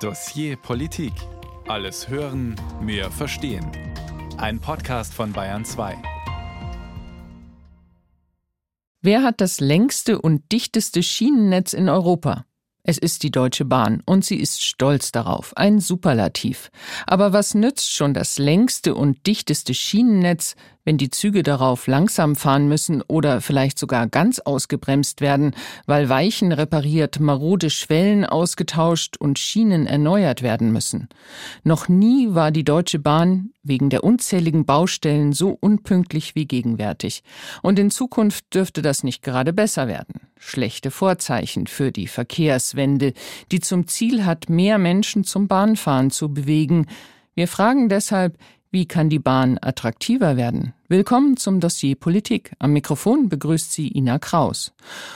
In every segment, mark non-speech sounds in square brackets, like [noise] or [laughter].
Dossier Politik. Alles hören, mehr verstehen. Ein Podcast von Bayern 2. Wer hat das längste und dichteste Schienennetz in Europa? Es ist die Deutsche Bahn und sie ist stolz darauf. Ein Superlativ. Aber was nützt schon das längste und dichteste Schienennetz, wenn die Züge darauf langsam fahren müssen oder vielleicht sogar ganz ausgebremst werden, weil Weichen repariert, marode Schwellen ausgetauscht und Schienen erneuert werden müssen. Noch nie war die Deutsche Bahn wegen der unzähligen Baustellen so unpünktlich wie gegenwärtig. Und in Zukunft dürfte das nicht gerade besser werden. Schlechte Vorzeichen für die Verkehrswende, die zum Ziel hat, mehr Menschen zum Bahnfahren zu bewegen. Wir fragen deshalb, wie kann die Bahn attraktiver werden? Willkommen zum Dossier Politik. Am Mikrofon begrüßt sie Ina Kraus.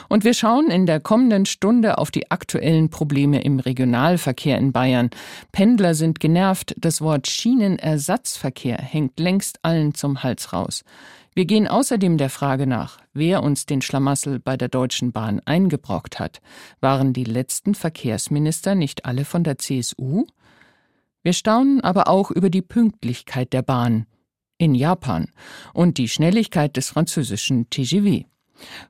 Und wir schauen in der kommenden Stunde auf die aktuellen Probleme im Regionalverkehr in Bayern. Pendler sind genervt, das Wort Schienenersatzverkehr hängt längst allen zum Hals raus. Wir gehen außerdem der Frage nach, wer uns den Schlamassel bei der Deutschen Bahn eingebrockt hat. Waren die letzten Verkehrsminister nicht alle von der CSU? Wir staunen aber auch über die Pünktlichkeit der Bahn in Japan und die Schnelligkeit des französischen TGV.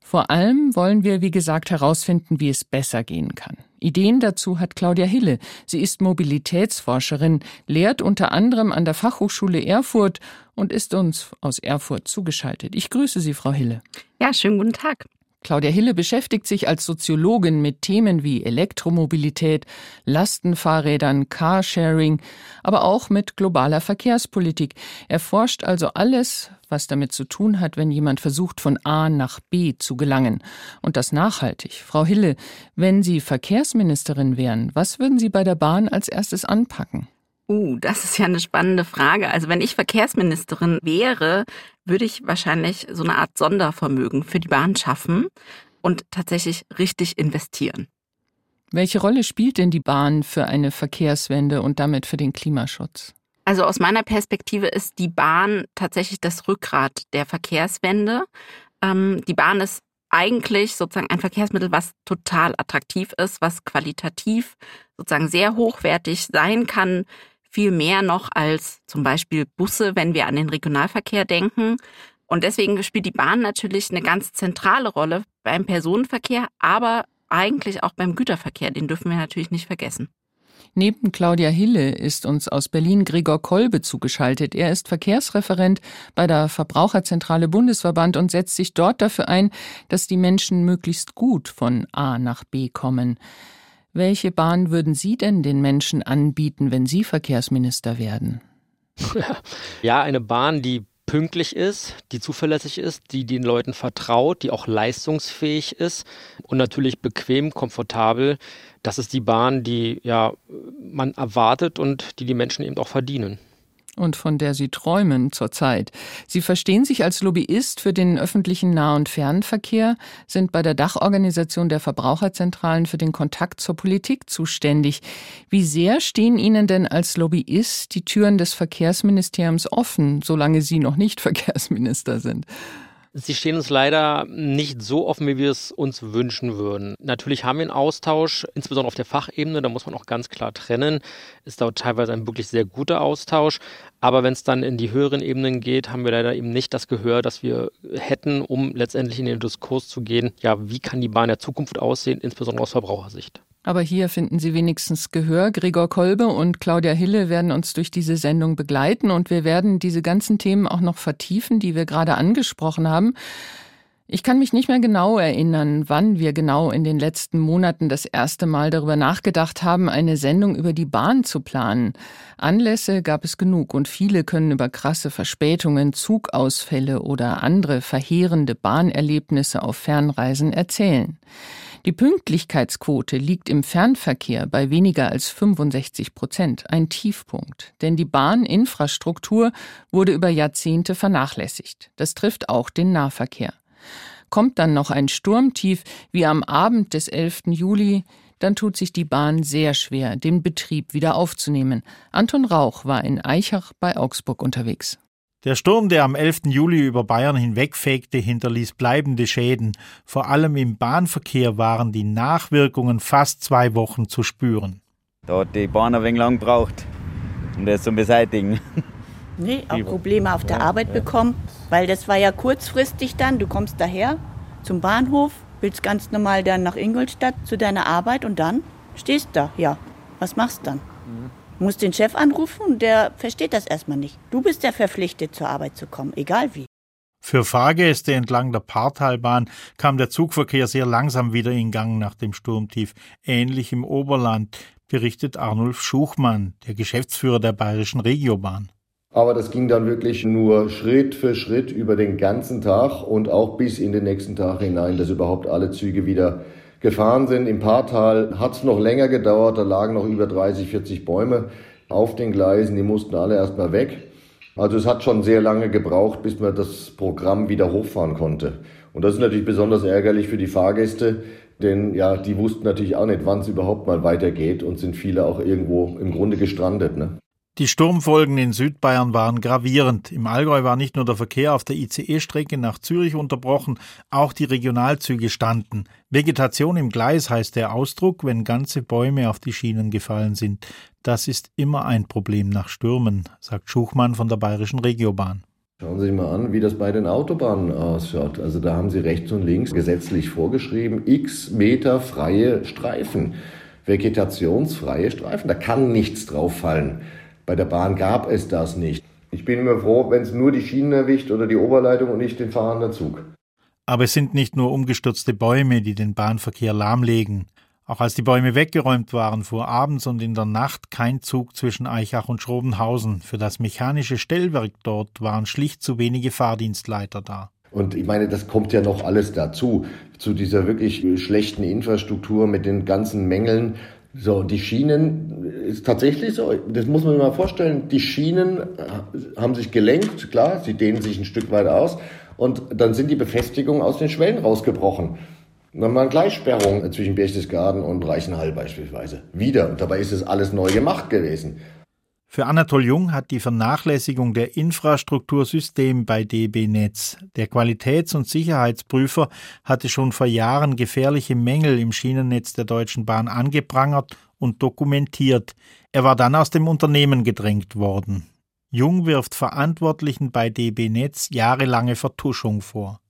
Vor allem wollen wir, wie gesagt, herausfinden, wie es besser gehen kann. Ideen dazu hat Claudia Hille. Sie ist Mobilitätsforscherin, lehrt unter anderem an der Fachhochschule Erfurt und ist uns aus Erfurt zugeschaltet. Ich grüße Sie, Frau Hille. Ja, schönen guten Tag. Claudia Hille beschäftigt sich als Soziologin mit Themen wie Elektromobilität, Lastenfahrrädern, Carsharing, aber auch mit globaler Verkehrspolitik. Er forscht also alles, was damit zu tun hat, wenn jemand versucht, von A nach B zu gelangen. Und das nachhaltig. Frau Hille, wenn Sie Verkehrsministerin wären, was würden Sie bei der Bahn als erstes anpacken? Uh, das ist ja eine spannende Frage. Also wenn ich Verkehrsministerin wäre, würde ich wahrscheinlich so eine Art Sondervermögen für die Bahn schaffen und tatsächlich richtig investieren. Welche Rolle spielt denn die Bahn für eine Verkehrswende und damit für den Klimaschutz? Also aus meiner Perspektive ist die Bahn tatsächlich das Rückgrat der Verkehrswende. Ähm, die Bahn ist eigentlich sozusagen ein Verkehrsmittel, was total attraktiv ist, was qualitativ sozusagen sehr hochwertig sein kann, viel mehr noch als zum Beispiel Busse, wenn wir an den Regionalverkehr denken. Und deswegen spielt die Bahn natürlich eine ganz zentrale Rolle beim Personenverkehr, aber eigentlich auch beim Güterverkehr. Den dürfen wir natürlich nicht vergessen. Neben Claudia Hille ist uns aus Berlin Gregor Kolbe zugeschaltet. Er ist Verkehrsreferent bei der Verbraucherzentrale Bundesverband und setzt sich dort dafür ein, dass die Menschen möglichst gut von A nach B kommen. Welche Bahn würden Sie denn den Menschen anbieten, wenn Sie Verkehrsminister werden? [laughs] Ja, eine Bahn, die pünktlich ist, die zuverlässig ist, die den Leuten vertraut, die auch leistungsfähig ist und natürlich bequem, komfortabel. Das ist die Bahn, die ja man erwartet und die die Menschen eben auch verdienen und von der Sie träumen zurzeit. Sie verstehen sich als Lobbyist für den öffentlichen Nah- und Fernverkehr, sind bei der Dachorganisation der Verbraucherzentralen für den Kontakt zur Politik zuständig. Wie sehr stehen Ihnen denn als Lobbyist die Türen des Verkehrsministeriums offen, solange Sie noch nicht [laughs] Verkehrsminister sind? Sie stehen uns leider nicht so offen, wie wir es uns wünschen würden. Natürlich haben wir einen Austausch, insbesondere auf der Fachebene, da muss man auch ganz klar trennen. Ist da teilweise ein wirklich sehr guter Austausch. Aber wenn es dann in die höheren Ebenen geht, haben wir leider eben nicht das Gehör, das wir hätten, um letztendlich in den Diskurs zu gehen. Ja, wie kann die Bahn der Zukunft aussehen, insbesondere aus Verbrauchersicht? Aber hier finden Sie wenigstens Gehör. Gregor Kolbe und Claudia Hille werden uns durch diese Sendung begleiten und wir werden diese ganzen Themen auch noch vertiefen, die wir gerade angesprochen haben. Ich kann mich nicht mehr genau erinnern, wann wir genau in den letzten Monaten das erste Mal darüber nachgedacht haben, eine Sendung über die Bahn zu planen. Anlässe gab es genug und viele können über krasse Verspätungen, Zugausfälle oder andere verheerende Bahnerlebnisse auf Fernreisen erzählen. Die Pünktlichkeitsquote liegt im Fernverkehr bei weniger als 65 Prozent, ein Tiefpunkt. Denn die Bahninfrastruktur wurde über Jahrzehnte vernachlässigt. Das trifft auch den Nahverkehr. Kommt dann noch ein Sturmtief wie am Abend des 11. Juli, dann tut sich die Bahn sehr schwer, den Betrieb wieder aufzunehmen. Anton Rauch war in Eichach bei Augsburg unterwegs. Der Sturm, der am 11. Juli über Bayern hinwegfegte, hinterließ bleibende Schäden. Vor allem im Bahnverkehr waren die Nachwirkungen fast zwei Wochen zu spüren. Da hat die Bahn ein wenig lang gebraucht, um das zu beseitigen. [laughs] Nee, auch Probleme auf der Arbeit bekommen, weil das war ja kurzfristig dann. Du kommst daher zum Bahnhof, willst ganz normal dann nach Ingolstadt zu deiner Arbeit und dann stehst da. Ja, was machst du dann? Du musst den Chef anrufen und der versteht das erstmal nicht. Du bist ja verpflichtet, zur Arbeit zu kommen, egal wie. Für Fahrgäste entlang der Partalbahn kam der Zugverkehr sehr langsam wieder in Gang nach dem Sturmtief. Ähnlich im Oberland, berichtet Arnulf Schuchmann, der Geschäftsführer der Bayerischen Regiobahn. Aber das ging dann wirklich nur Schritt für Schritt über den ganzen Tag und auch bis in den nächsten Tag hinein, dass überhaupt alle Züge wieder gefahren sind. Im Paartal hat es noch länger gedauert, da lagen noch über 30, 40 Bäume auf den Gleisen, die mussten alle erstmal weg. Also es hat schon sehr lange gebraucht, bis man das Programm wieder hochfahren konnte. Und das ist natürlich besonders ärgerlich für die Fahrgäste, denn ja, die wussten natürlich auch nicht, wann es überhaupt mal weitergeht und sind viele auch irgendwo im Grunde gestrandet. Ne? Die Sturmfolgen in Südbayern waren gravierend. Im Allgäu war nicht nur der Verkehr auf der ICE-Strecke nach Zürich unterbrochen, auch die Regionalzüge standen. Vegetation im Gleis heißt der Ausdruck, wenn ganze Bäume auf die Schienen gefallen sind. Das ist immer ein Problem nach Stürmen, sagt Schuchmann von der Bayerischen Regiobahn. Schauen Sie sich mal an, wie das bei den Autobahnen ausschaut. Also da haben Sie rechts und links gesetzlich vorgeschrieben, x Meter freie Streifen, vegetationsfreie Streifen. Da kann nichts drauf fallen. Bei der Bahn gab es das nicht. Ich bin immer froh, wenn es nur die Schienen erwischt oder die Oberleitung und nicht den fahrenden Zug. Aber es sind nicht nur umgestürzte Bäume, die den Bahnverkehr lahmlegen. Auch als die Bäume weggeräumt waren, fuhr abends und in der Nacht kein Zug zwischen Eichach und Schrobenhausen. Für das mechanische Stellwerk dort waren schlicht zu wenige Fahrdienstleiter da. Und ich meine, das kommt ja noch alles dazu, zu dieser wirklich schlechten Infrastruktur mit den ganzen Mängeln. So, und die Schienen ist tatsächlich so, das muss man sich mal vorstellen, die Schienen haben sich gelenkt, klar, sie dehnen sich ein Stück weit aus und dann sind die Befestigungen aus den Schwellen rausgebrochen. dann mal Gleissperrung zwischen Berchtesgaden und Reichenhall beispielsweise. Wieder. Und dabei ist es alles neu gemacht gewesen. Für Anatol Jung hat die Vernachlässigung der Infrastruktursystem bei DB Netz. Der Qualitäts- und Sicherheitsprüfer hatte schon vor Jahren gefährliche Mängel im Schienennetz der Deutschen Bahn angeprangert und dokumentiert. Er war dann aus dem Unternehmen gedrängt worden. Jung wirft Verantwortlichen bei DB Netz jahrelange Vertuschung vor.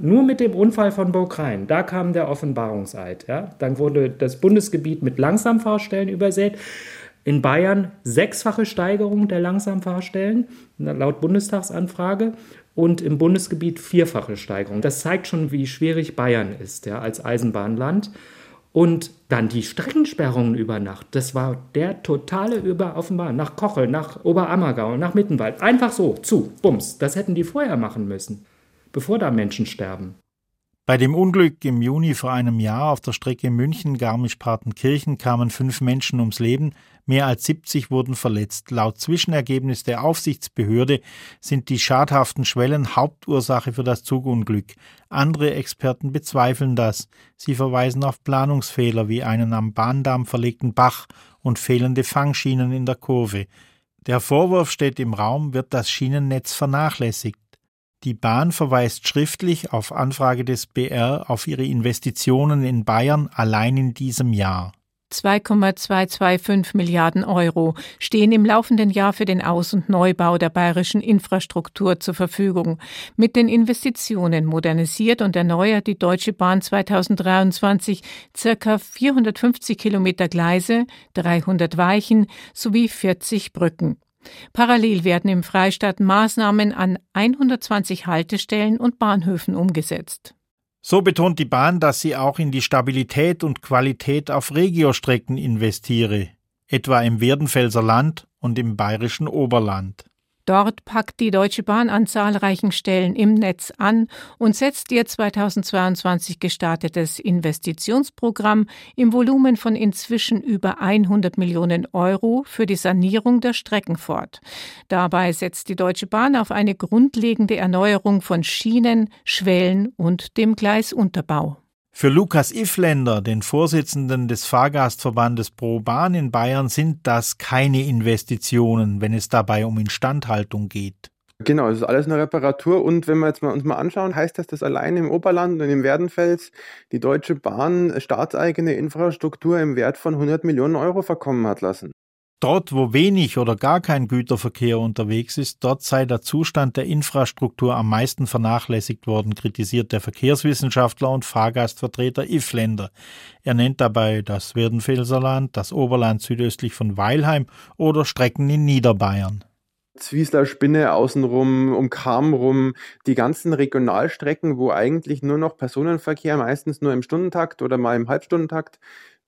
Nur mit dem Unfall von Bokrein, da kam der Offenbarungseid. Ja? Dann wurde das Bundesgebiet mit Langsamfahrstellen übersät. In Bayern sechsfache Steigerung der Langsamfahrstellen, laut Bundestagsanfrage, und im Bundesgebiet vierfache Steigerung. Das zeigt schon, wie schwierig Bayern ist ja, als Eisenbahnland. Und dann die Streckensperrungen über Nacht. Das war der totale Über offenbar nach Kochel, nach Oberammergau, nach Mittenwald. Einfach so, zu, bums. Das hätten die vorher machen müssen, bevor da Menschen sterben. Bei dem Unglück im Juni vor einem Jahr auf der Strecke München-Garmisch-Partenkirchen kamen fünf Menschen ums Leben, mehr als 70 wurden verletzt. Laut Zwischenergebnis der Aufsichtsbehörde sind die schadhaften Schwellen Hauptursache für das Zugunglück. Andere Experten bezweifeln das. Sie verweisen auf Planungsfehler wie einen am Bahndamm verlegten Bach und fehlende Fangschienen in der Kurve. Der Vorwurf steht im Raum, wird das Schienennetz vernachlässigt. Die Bahn verweist schriftlich auf Anfrage des BR auf ihre Investitionen in Bayern allein in diesem Jahr. 2,225 Milliarden Euro stehen im laufenden Jahr für den Aus- und Neubau der bayerischen Infrastruktur zur Verfügung. Mit den Investitionen modernisiert und erneuert die Deutsche Bahn 2023 circa 450 Kilometer Gleise, 300 Weichen sowie 40 Brücken. Parallel werden im Freistaat Maßnahmen an 120 Haltestellen und Bahnhöfen umgesetzt. So betont die Bahn, dass sie auch in die Stabilität und Qualität auf Regiostrecken investiere, etwa im Werdenfelser Land und im bayerischen Oberland. Dort packt die Deutsche Bahn an zahlreichen Stellen im Netz an und setzt ihr 2022 gestartetes Investitionsprogramm im Volumen von inzwischen über 100 Millionen Euro für die Sanierung der Strecken fort. Dabei setzt die Deutsche Bahn auf eine grundlegende Erneuerung von Schienen, Schwellen und dem Gleisunterbau. Für Lukas Ifländer, den Vorsitzenden des Fahrgastverbandes Pro Bahn in Bayern, sind das keine Investitionen, wenn es dabei um Instandhaltung geht. Genau, es ist alles eine Reparatur und wenn wir jetzt mal uns mal anschauen, heißt das, dass allein im Oberland und im Werdenfels die Deutsche Bahn staatseigene Infrastruktur im Wert von 100 Millionen Euro verkommen hat lassen. Dort, wo wenig oder gar kein Güterverkehr unterwegs ist, dort sei der Zustand der Infrastruktur am meisten vernachlässigt worden, kritisiert der Verkehrswissenschaftler und Fahrgastvertreter Ifländer. Er nennt dabei das Werdenfelserland, das Oberland südöstlich von Weilheim oder Strecken in Niederbayern. Zwiesler Spinne außenrum, um Kam rum, die ganzen Regionalstrecken, wo eigentlich nur noch Personenverkehr, meistens nur im Stundentakt oder mal im Halbstundentakt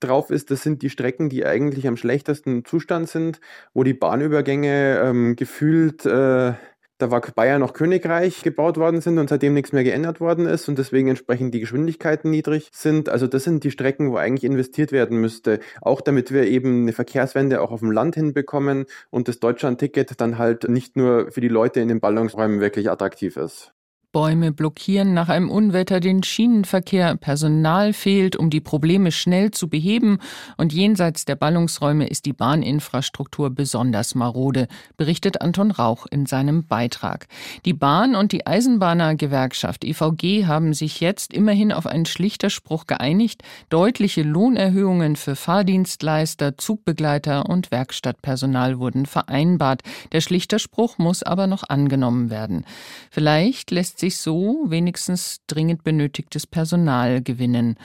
drauf ist, das sind die Strecken, die eigentlich am schlechtesten Zustand sind, wo die Bahnübergänge ähm, gefühlt, äh, da war Bayern noch Königreich gebaut worden sind und seitdem nichts mehr geändert worden ist und deswegen entsprechend die Geschwindigkeiten niedrig sind. Also das sind die Strecken, wo eigentlich investiert werden müsste, auch damit wir eben eine Verkehrswende auch auf dem Land hinbekommen und das Deutschland-Ticket dann halt nicht nur für die Leute in den Ballungsräumen wirklich attraktiv ist. Bäume blockieren nach einem Unwetter den Schienenverkehr, Personal fehlt, um die Probleme schnell zu beheben und jenseits der Ballungsräume ist die Bahninfrastruktur besonders marode, berichtet Anton Rauch in seinem Beitrag. Die Bahn und die Eisenbahnergewerkschaft IVG haben sich jetzt immerhin auf einen schlichter Spruch geeinigt, deutliche Lohnerhöhungen für Fahrdienstleister, Zugbegleiter und Werkstattpersonal wurden vereinbart. Der schlichter Spruch muss aber noch angenommen werden. Vielleicht lässt sich so wenigstens dringend benötigtes Personal gewinnen.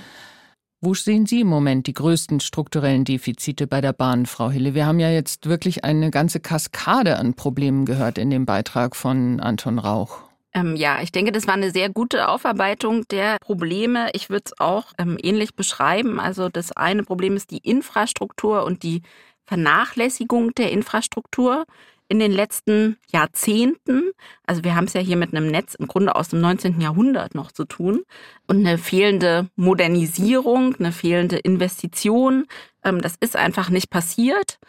Wo sehen Sie im Moment die größten strukturellen Defizite bei der Bahn, Frau Hille? Wir haben ja jetzt wirklich eine ganze Kaskade an Problemen gehört in dem Beitrag von Anton Rauch. Ähm, ja, ich denke, das war eine sehr gute Aufarbeitung der Probleme. Ich würde es auch ähm, ähnlich beschreiben. Also das eine Problem ist die Infrastruktur und die Vernachlässigung der Infrastruktur in den letzten Jahrzehnten, also wir haben es ja hier mit einem Netz im Grunde aus dem 19. Jahrhundert noch zu tun, und eine fehlende Modernisierung, eine fehlende Investition, ähm, das ist einfach nicht passiert.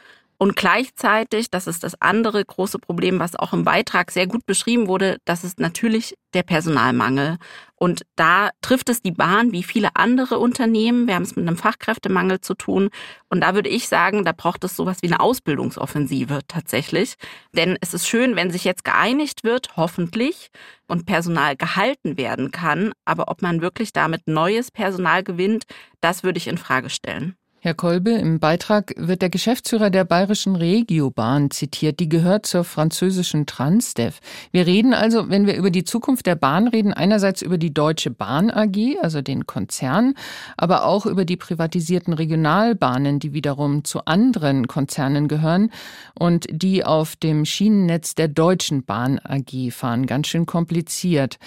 Und gleichzeitig, das ist das andere große Problem, was auch im Beitrag sehr gut beschrieben wurde, das ist natürlich der Personalmangel. Und da trifft es die Bahn wie viele andere Unternehmen. Wir haben es mit einem Fachkräftemangel zu tun. Und da würde ich sagen, da braucht es sowas wie eine Ausbildungsoffensive tatsächlich. Denn es ist schön, wenn sich jetzt geeinigt wird, hoffentlich, und Personal gehalten werden kann. Aber ob man wirklich damit neues Personal gewinnt, das würde ich in Frage stellen. Herr Kolbe, im Beitrag wird der Geschäftsführer der bayerischen Regiobahn zitiert. Die gehört zur französischen Transdev. Wir reden also, wenn wir über die Zukunft der Bahn reden, einerseits über die Deutsche Bahn AG, also den Konzern, aber auch über die privatisierten Regionalbahnen, die wiederum zu anderen Konzernen gehören und die auf dem Schienennetz der Deutschen Bahn AG fahren. Ganz schön kompliziert.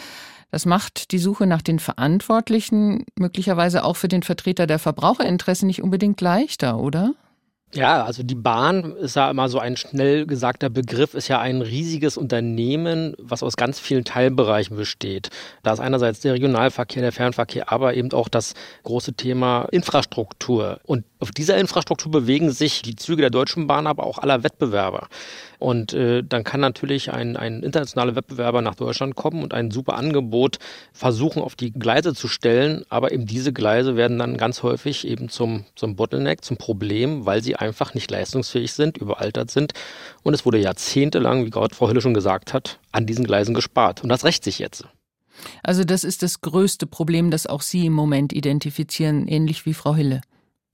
Das macht die Suche nach den Verantwortlichen möglicherweise auch für den Vertreter der Verbraucherinteressen nicht unbedingt leichter, oder? Ja, also die Bahn ist ja immer so ein schnell gesagter Begriff, ist ja ein riesiges Unternehmen, was aus ganz vielen Teilbereichen besteht. Da ist einerseits der Regionalverkehr, der Fernverkehr, aber eben auch das große Thema Infrastruktur. Und auf dieser Infrastruktur bewegen sich die Züge der Deutschen Bahn, aber auch aller Wettbewerber. Und äh, dann kann natürlich ein, ein internationaler Wettbewerber nach Deutschland kommen und ein super Angebot versuchen auf die Gleise zu stellen. Aber eben diese Gleise werden dann ganz häufig eben zum, zum Bottleneck, zum Problem, weil sie einfach nicht leistungsfähig sind, überaltert sind. Und es wurde jahrzehntelang, wie gerade Frau Hülle schon gesagt hat, an diesen Gleisen gespart. Und das rächt sich jetzt. Also das ist das größte Problem, das auch Sie im Moment identifizieren, ähnlich wie Frau Hille.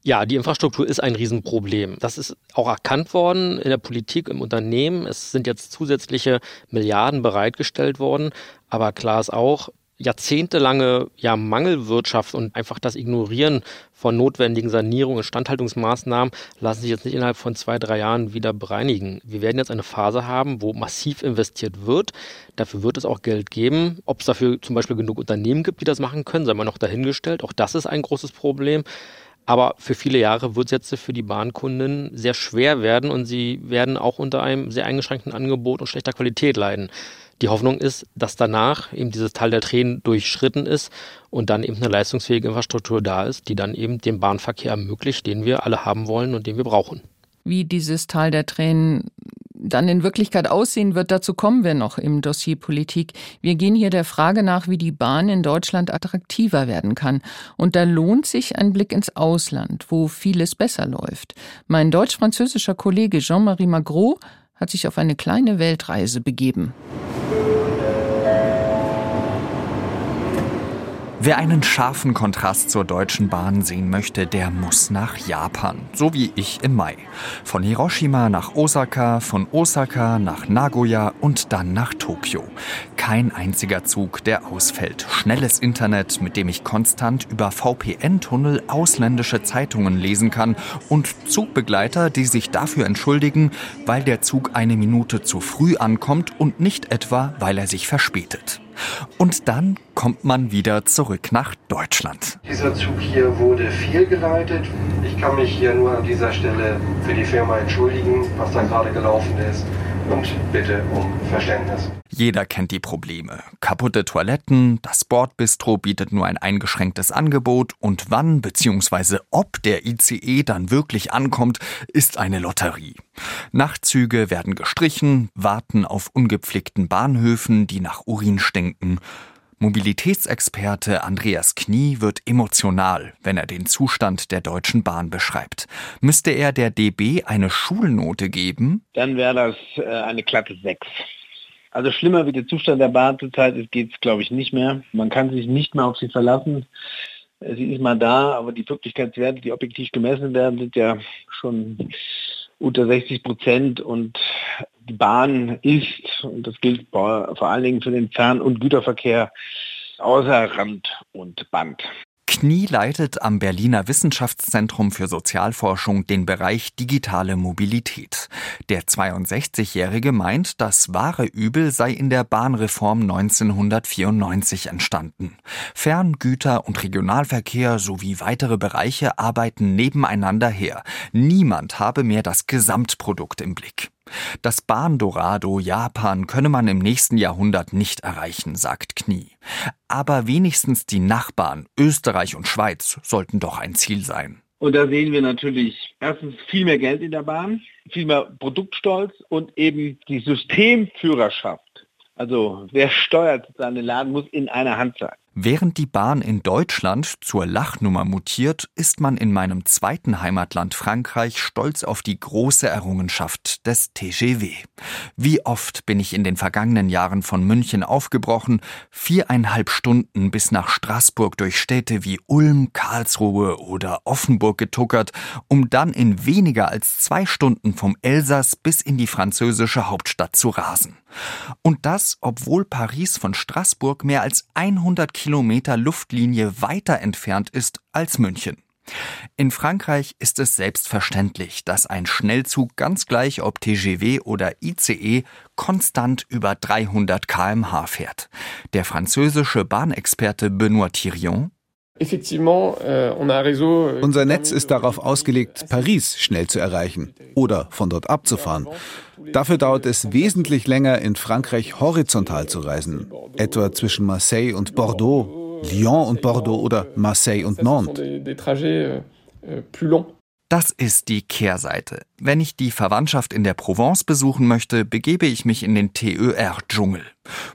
Ja, die Infrastruktur ist ein Riesenproblem. Das ist auch erkannt worden in der Politik, im Unternehmen. Es sind jetzt zusätzliche Milliarden bereitgestellt worden. Aber klar ist auch, jahrzehntelange ja, Mangelwirtschaft und einfach das Ignorieren von notwendigen Sanierungen und Standhaltungsmaßnahmen lassen sich jetzt nicht innerhalb von zwei, drei Jahren wieder bereinigen. Wir werden jetzt eine Phase haben, wo massiv investiert wird. Dafür wird es auch Geld geben. Ob es dafür zum Beispiel genug Unternehmen gibt, die das machen können, sei mal noch dahingestellt. Auch das ist ein großes Problem. Aber für viele Jahre wird es jetzt für die Bahnkunden sehr schwer werden und sie werden auch unter einem sehr eingeschränkten Angebot und schlechter Qualität leiden. Die Hoffnung ist, dass danach eben dieses Teil der Tränen durchschritten ist und dann eben eine leistungsfähige Infrastruktur da ist, die dann eben den Bahnverkehr ermöglicht, den wir alle haben wollen und den wir brauchen. Wie dieses Tal der Tränen dann in Wirklichkeit aussehen wird, dazu kommen wir noch im Dossier Politik. Wir gehen hier der Frage nach, wie die Bahn in Deutschland attraktiver werden kann. Und da lohnt sich ein Blick ins Ausland, wo vieles besser läuft. Mein deutsch-französischer Kollege Jean-Marie Magro hat sich auf eine kleine Weltreise begeben. Wer einen scharfen Kontrast zur Deutschen Bahn sehen möchte, der muss nach Japan, so wie ich im Mai. Von Hiroshima nach Osaka, von Osaka nach Nagoya und dann nach Tokio. Kein einziger Zug, der ausfällt. Schnelles Internet, mit dem ich konstant über VPN-Tunnel ausländische Zeitungen lesen kann und Zugbegleiter, die sich dafür entschuldigen, weil der Zug eine Minute zu früh ankommt und nicht etwa, weil er sich verspätet. Und dann kommt man wieder zurück nach Deutschland. Dieser Zug hier wurde fehlgeleitet. Ich kann mich hier nur an dieser Stelle für die Firma entschuldigen, was da gerade gelaufen ist und bitte um Verständnis. Jeder kennt die Probleme. Kaputte Toiletten, das Bordbistro bietet nur ein eingeschränktes Angebot und wann bzw. ob der ICE dann wirklich ankommt, ist eine Lotterie. Nachtzüge werden gestrichen, warten auf ungepflegten Bahnhöfen, die nach Urin stinken. Mobilitätsexperte Andreas Knie wird emotional, wenn er den Zustand der Deutschen Bahn beschreibt. Müsste er der DB eine Schulnote geben? Dann wäre das äh, eine glatte 6. Also schlimmer wie der Zustand der Bahn zurzeit ist, geht es glaube ich nicht mehr. Man kann sich nicht mehr auf sie verlassen. Sie ist mal da, aber die Wirklichkeitswerte, die objektiv gemessen werden, sind ja schon unter 60 Prozent und die Bahn ist, und das gilt vor allen Dingen für den Fern- und Güterverkehr, außer Rand und Band. Knie leitet am Berliner Wissenschaftszentrum für Sozialforschung den Bereich digitale Mobilität. Der 62-Jährige meint, das wahre Übel sei in der Bahnreform 1994 entstanden. Ferngüter und Regionalverkehr sowie weitere Bereiche arbeiten nebeneinander her. Niemand habe mehr das Gesamtprodukt im Blick. Das Bahndorado Japan könne man im nächsten Jahrhundert nicht erreichen, sagt Knie. Aber wenigstens die Nachbarn Österreich und Schweiz sollten doch ein Ziel sein. Und da sehen wir natürlich erstens viel mehr Geld in der Bahn, viel mehr Produktstolz und eben die Systemführerschaft. Also wer steuert seinen Laden, muss in einer Hand sein. Während die Bahn in Deutschland zur Lachnummer mutiert, ist man in meinem zweiten Heimatland Frankreich stolz auf die große Errungenschaft des TGW. Wie oft bin ich in den vergangenen Jahren von München aufgebrochen, viereinhalb Stunden bis nach Straßburg durch Städte wie Ulm, Karlsruhe oder Offenburg getuckert, um dann in weniger als zwei Stunden vom Elsass bis in die französische Hauptstadt zu rasen. Und das, obwohl Paris von Straßburg mehr als 100 Kilometer Luftlinie weiter entfernt ist als München. In Frankreich ist es selbstverständlich, dass ein Schnellzug ganz gleich ob TGV oder ICE konstant über 300 kmh fährt. Der französische Bahnexperte Benoît Thirion Unser Netz ist darauf ausgelegt, Paris schnell zu erreichen oder von dort abzufahren. Dafür dauert es wesentlich länger, in Frankreich horizontal zu reisen, etwa zwischen Marseille und Bordeaux, Lyon und Bordeaux oder Marseille und Nantes. Das ist die Kehrseite. Wenn ich die Verwandtschaft in der Provence besuchen möchte, begebe ich mich in den TER-Dschungel,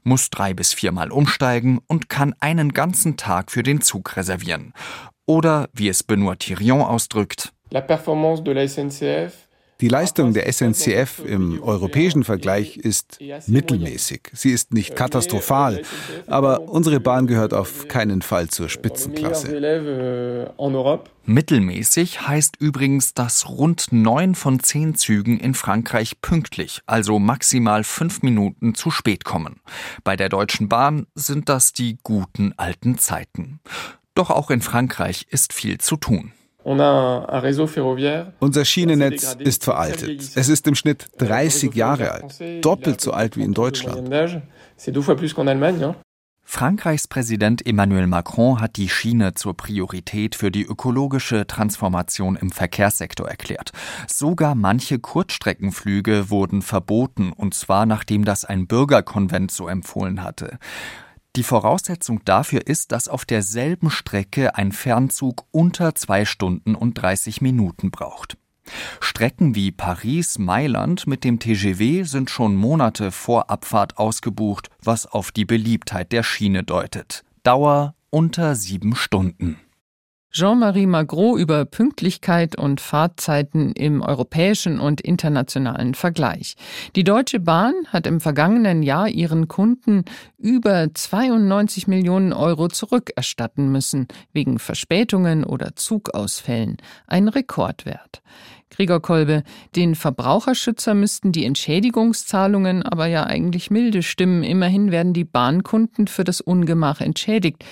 muss drei bis viermal umsteigen und kann einen ganzen Tag für den Zug reservieren. Oder, wie es Benoît Thirion ausdrückt, La performance de la SNCF die Leistung der SNCF im europäischen Vergleich ist mittelmäßig. Sie ist nicht katastrophal, aber unsere Bahn gehört auf keinen Fall zur Spitzenklasse. Mittelmäßig heißt übrigens, dass rund neun von zehn Zügen in Frankreich pünktlich, also maximal fünf Minuten zu spät kommen. Bei der Deutschen Bahn sind das die guten alten Zeiten. Doch auch in Frankreich ist viel zu tun. Unser Schienennetz ist veraltet. Es ist im Schnitt 30 Jahre alt, doppelt so alt wie in Deutschland. Frankreichs Präsident Emmanuel Macron hat die Schiene zur Priorität für die ökologische Transformation im Verkehrssektor erklärt. Sogar manche Kurzstreckenflüge wurden verboten, und zwar nachdem das ein Bürgerkonvent so empfohlen hatte. Die Voraussetzung dafür ist, dass auf derselben Strecke ein Fernzug unter zwei Stunden und 30 Minuten braucht. Strecken wie Paris-Mailand mit dem TGW sind schon Monate vor Abfahrt ausgebucht, was auf die Beliebtheit der Schiene deutet. Dauer unter sieben Stunden. Jean-Marie Magro über Pünktlichkeit und Fahrzeiten im europäischen und internationalen Vergleich. Die Deutsche Bahn hat im vergangenen Jahr ihren Kunden über 92 Millionen Euro zurückerstatten müssen, wegen Verspätungen oder Zugausfällen. Ein Rekordwert. Gregor Kolbe, den Verbraucherschützer müssten die Entschädigungszahlungen aber ja eigentlich milde stimmen. Immerhin werden die Bahnkunden für das Ungemach entschädigt.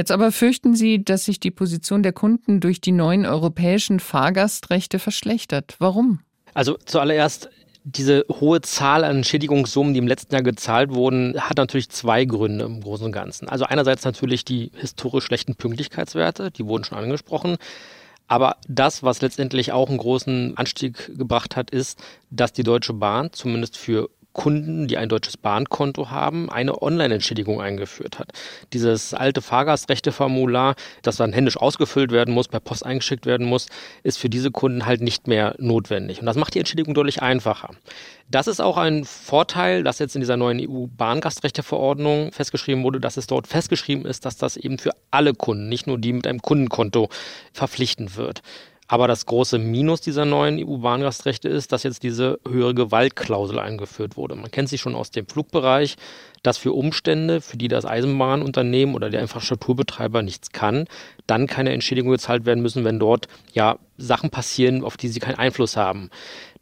Jetzt aber fürchten Sie, dass sich die Position der Kunden durch die neuen europäischen Fahrgastrechte verschlechtert. Warum? Also zuallererst diese hohe Zahl an Schädigungssummen, die im letzten Jahr gezahlt wurden, hat natürlich zwei Gründe im Großen und Ganzen. Also einerseits natürlich die historisch schlechten Pünktlichkeitswerte, die wurden schon angesprochen. Aber das, was letztendlich auch einen großen Anstieg gebracht hat, ist, dass die Deutsche Bahn zumindest für Kunden, die ein deutsches Bahnkonto haben, eine Online-Entschädigung eingeführt hat. Dieses alte Fahrgastrechteformular, das dann händisch ausgefüllt werden muss, per Post eingeschickt werden muss, ist für diese Kunden halt nicht mehr notwendig. Und das macht die Entschädigung deutlich einfacher. Das ist auch ein Vorteil, dass jetzt in dieser neuen EU-Bahngastrechteverordnung festgeschrieben wurde, dass es dort festgeschrieben ist, dass das eben für alle Kunden, nicht nur die mit einem Kundenkonto, verpflichtend wird. Aber das große Minus dieser neuen EU-Bahngastrechte ist, dass jetzt diese höhere Gewaltklausel eingeführt wurde. Man kennt sie schon aus dem Flugbereich, dass für Umstände, für die das Eisenbahnunternehmen oder der Infrastrukturbetreiber nichts kann, dann keine Entschädigung gezahlt werden müssen, wenn dort ja Sachen passieren, auf die sie keinen Einfluss haben.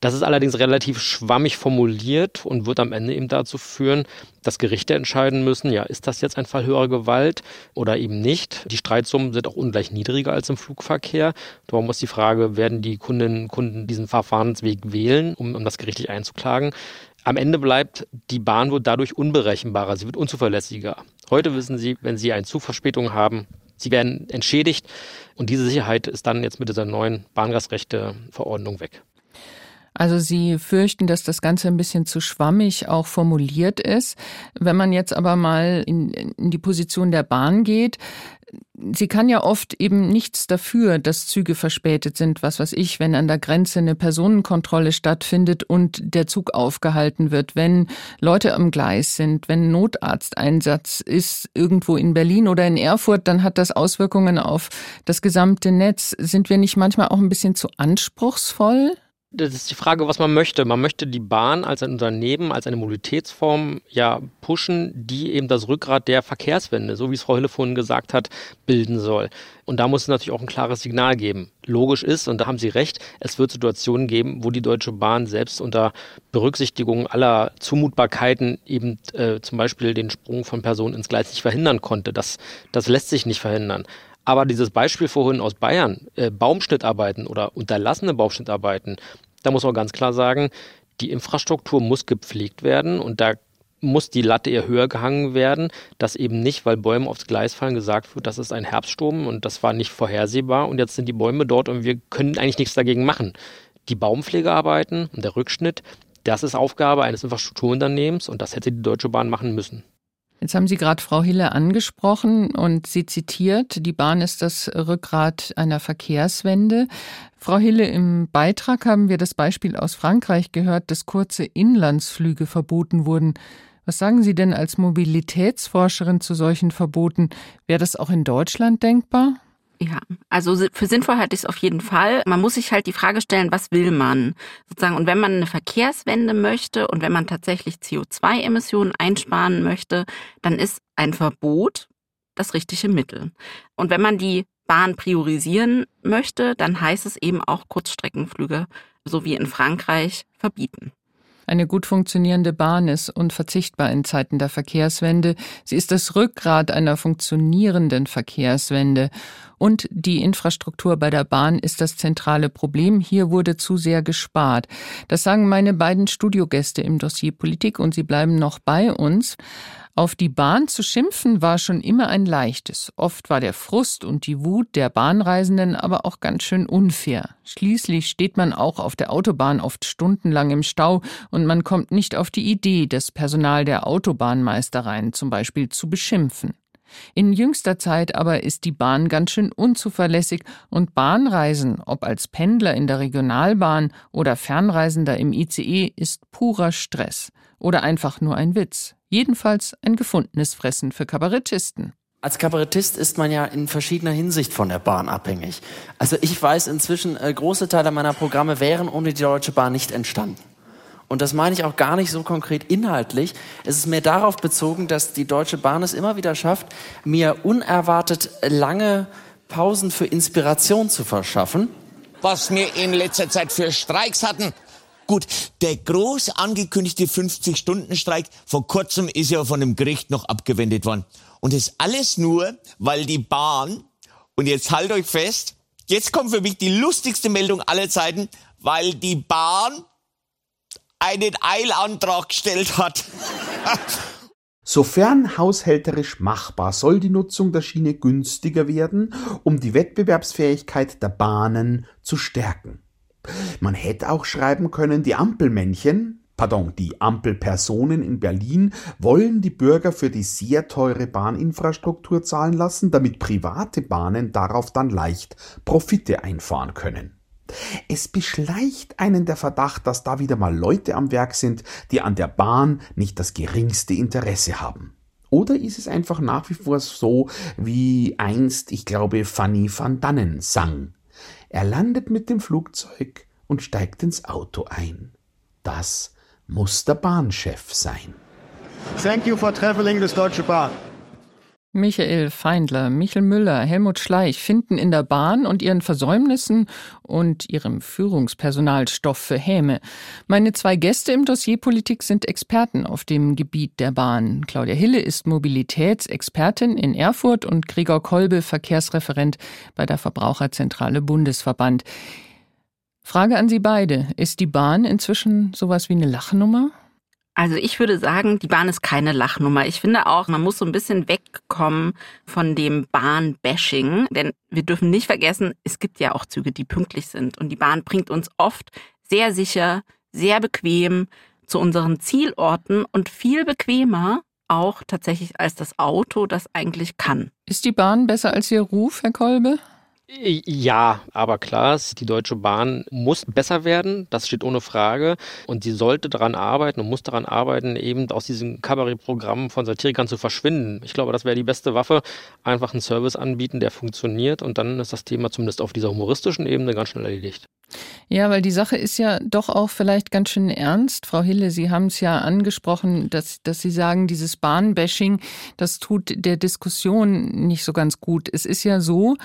Das ist allerdings relativ schwammig formuliert und wird am Ende eben dazu führen, dass Gerichte entscheiden müssen, ja, ist das jetzt ein Fall höherer Gewalt oder eben nicht. Die Streitsummen sind auch ungleich niedriger als im Flugverkehr. Darum muss die Frage, werden die Kundinnen und Kunden diesen Verfahrensweg wählen, um, um das gerichtlich einzuklagen. Am Ende bleibt, die Bahn wird dadurch unberechenbarer, sie wird unzuverlässiger. Heute wissen Sie, wenn Sie eine Zugverspätung haben, Sie werden entschädigt und diese Sicherheit ist dann jetzt mit dieser neuen Bahngastrechte-Verordnung weg. Also Sie fürchten, dass das Ganze ein bisschen zu schwammig auch formuliert ist. Wenn man jetzt aber mal in, in die Position der Bahn geht, Sie kann ja oft eben nichts dafür, dass Züge verspätet sind, was weiß ich, wenn an der Grenze eine Personenkontrolle stattfindet und der Zug aufgehalten wird, wenn Leute am Gleis sind, wenn Notarzteinsatz ist irgendwo in Berlin oder in Erfurt, dann hat das Auswirkungen auf das gesamte Netz. Sind wir nicht manchmal auch ein bisschen zu anspruchsvoll? Das ist die Frage, was man möchte. Man möchte die Bahn als ein Unternehmen, als eine Mobilitätsform ja pushen, die eben das Rückgrat der Verkehrswende, so wie es Frau Hille vorhin gesagt hat, bilden soll. Und da muss es natürlich auch ein klares Signal geben. Logisch ist, und da haben Sie recht, es wird Situationen geben, wo die Deutsche Bahn selbst unter Berücksichtigung aller Zumutbarkeiten eben äh, zum Beispiel den Sprung von Personen ins Gleis nicht verhindern konnte. Das, das lässt sich nicht verhindern. Aber dieses Beispiel vorhin aus Bayern, äh, Baumschnittarbeiten oder unterlassene Baumschnittarbeiten, da muss man ganz klar sagen, die Infrastruktur muss gepflegt werden und da muss die Latte eher höher gehangen werden, dass eben nicht, weil Bäume aufs Gleis fallen, gesagt wird, das ist ein Herbststurm und das war nicht vorhersehbar und jetzt sind die Bäume dort und wir können eigentlich nichts dagegen machen. Die Baumpflegearbeiten und der Rückschnitt, das ist Aufgabe eines Infrastrukturunternehmens und das hätte die Deutsche Bahn machen müssen. Jetzt haben Sie gerade Frau Hille angesprochen und sie zitiert, die Bahn ist das Rückgrat einer Verkehrswende. Frau Hille, im Beitrag haben wir das Beispiel aus Frankreich gehört, dass kurze Inlandsflüge verboten wurden. Was sagen Sie denn als Mobilitätsforscherin zu solchen Verboten? Wäre das auch in Deutschland denkbar? Ja, also für sinnvoll halte ich es auf jeden Fall. Man muss sich halt die Frage stellen, was will man sozusagen? Und wenn man eine Verkehrswende möchte und wenn man tatsächlich CO2-Emissionen einsparen möchte, dann ist ein Verbot das richtige Mittel. Und wenn man die Bahn priorisieren möchte, dann heißt es eben auch Kurzstreckenflüge, so wie in Frankreich, verbieten. Eine gut funktionierende Bahn ist unverzichtbar in Zeiten der Verkehrswende. Sie ist das Rückgrat einer funktionierenden Verkehrswende. Und die Infrastruktur bei der Bahn ist das zentrale Problem. Hier wurde zu sehr gespart. Das sagen meine beiden Studiogäste im Dossier Politik und sie bleiben noch bei uns. Auf die Bahn zu schimpfen war schon immer ein leichtes. Oft war der Frust und die Wut der Bahnreisenden aber auch ganz schön unfair. Schließlich steht man auch auf der Autobahn oft stundenlang im Stau und man kommt nicht auf die Idee, das Personal der Autobahnmeistereien zum Beispiel zu beschimpfen. In jüngster Zeit aber ist die Bahn ganz schön unzuverlässig und Bahnreisen, ob als Pendler in der Regionalbahn oder Fernreisender im ICE, ist purer Stress oder einfach nur ein Witz. Jedenfalls ein gefundenes Fressen für Kabarettisten. Als Kabarettist ist man ja in verschiedener Hinsicht von der Bahn abhängig. Also ich weiß inzwischen, äh, große Teile meiner Programme wären ohne die Deutsche Bahn nicht entstanden. Und das meine ich auch gar nicht so konkret inhaltlich. Es ist mehr darauf bezogen, dass die Deutsche Bahn es immer wieder schafft, mir unerwartet lange Pausen für Inspiration zu verschaffen. Was wir in letzter Zeit für Streiks hatten, Gut, der groß angekündigte 50-Stunden-Streik vor kurzem ist ja von dem Gericht noch abgewendet worden. Und das alles nur, weil die Bahn, und jetzt halt euch fest, jetzt kommt für mich die lustigste Meldung aller Zeiten, weil die Bahn einen Eilantrag gestellt hat. [laughs] Sofern haushälterisch machbar, soll die Nutzung der Schiene günstiger werden, um die Wettbewerbsfähigkeit der Bahnen zu stärken. Man hätte auch schreiben können, die Ampelmännchen, pardon, die Ampelpersonen in Berlin wollen die Bürger für die sehr teure Bahninfrastruktur zahlen lassen, damit private Bahnen darauf dann leicht Profite einfahren können. Es beschleicht einen der Verdacht, dass da wieder mal Leute am Werk sind, die an der Bahn nicht das geringste Interesse haben. Oder ist es einfach nach wie vor so, wie einst, ich glaube, Fanny van Dannen sang? Er landet mit dem Flugzeug und steigt ins Auto ein. Das muss der Bahnchef sein. Thank you for traveling this Deutsche Bahn. Michael Feindler, Michel Müller, Helmut Schleich finden in der Bahn und ihren Versäumnissen und ihrem Führungspersonal Stoff für Häme. Meine zwei Gäste im Dossier Politik sind Experten auf dem Gebiet der Bahn. Claudia Hille ist Mobilitätsexpertin in Erfurt und Gregor Kolbe Verkehrsreferent bei der Verbraucherzentrale Bundesverband. Frage an Sie beide. Ist die Bahn inzwischen sowas wie eine Lachnummer? Also ich würde sagen, die Bahn ist keine Lachnummer. Ich finde auch, man muss so ein bisschen wegkommen von dem Bahn-Bashing, denn wir dürfen nicht vergessen, es gibt ja auch Züge, die pünktlich sind und die Bahn bringt uns oft sehr sicher, sehr bequem zu unseren Zielorten und viel bequemer auch tatsächlich als das Auto das eigentlich kann. Ist die Bahn besser als ihr Ruf, Herr Kolbe? Ja, aber klar, die Deutsche Bahn muss besser werden, das steht ohne Frage. Und sie sollte daran arbeiten und muss daran arbeiten, eben aus diesem Kabarettprogramm von Satirikern zu verschwinden. Ich glaube, das wäre die beste Waffe, einfach einen Service anbieten, der funktioniert und dann ist das Thema zumindest auf dieser humoristischen Ebene ganz schnell erledigt. Ja, weil die Sache ist ja doch auch vielleicht ganz schön ernst. Frau Hille, Sie haben es ja angesprochen, dass, dass Sie sagen, dieses Bahnbashing, das tut der Diskussion nicht so ganz gut. Es ist ja so,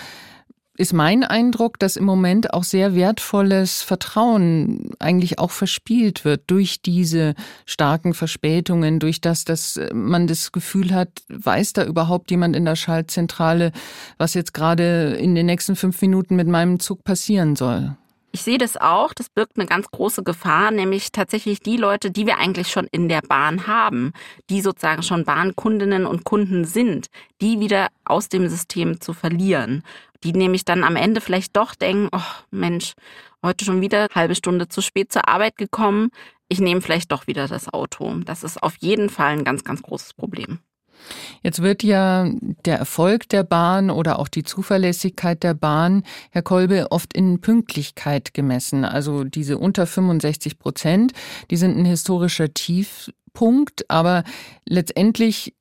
ist mein Eindruck, dass im Moment auch sehr wertvolles Vertrauen eigentlich auch verspielt wird durch diese starken Verspätungen, durch das, dass man das Gefühl hat, weiß da überhaupt jemand in der Schaltzentrale, was jetzt gerade in den nächsten fünf Minuten mit meinem Zug passieren soll. Ich sehe das auch. Das birgt eine ganz große Gefahr, nämlich tatsächlich die Leute, die wir eigentlich schon in der Bahn haben, die sozusagen schon Bahnkundinnen und Kunden sind, die wieder aus dem System zu verlieren die nämlich dann am Ende vielleicht doch denken, oh Mensch, heute schon wieder halbe Stunde zu spät zur Arbeit gekommen, ich nehme vielleicht doch wieder das Auto. Das ist auf jeden Fall ein ganz, ganz großes Problem. Jetzt wird ja der Erfolg der Bahn oder auch die Zuverlässigkeit der Bahn, Herr Kolbe, oft in Pünktlichkeit gemessen. Also diese unter 65 Prozent, die sind ein historischer Tiefpunkt, aber letztendlich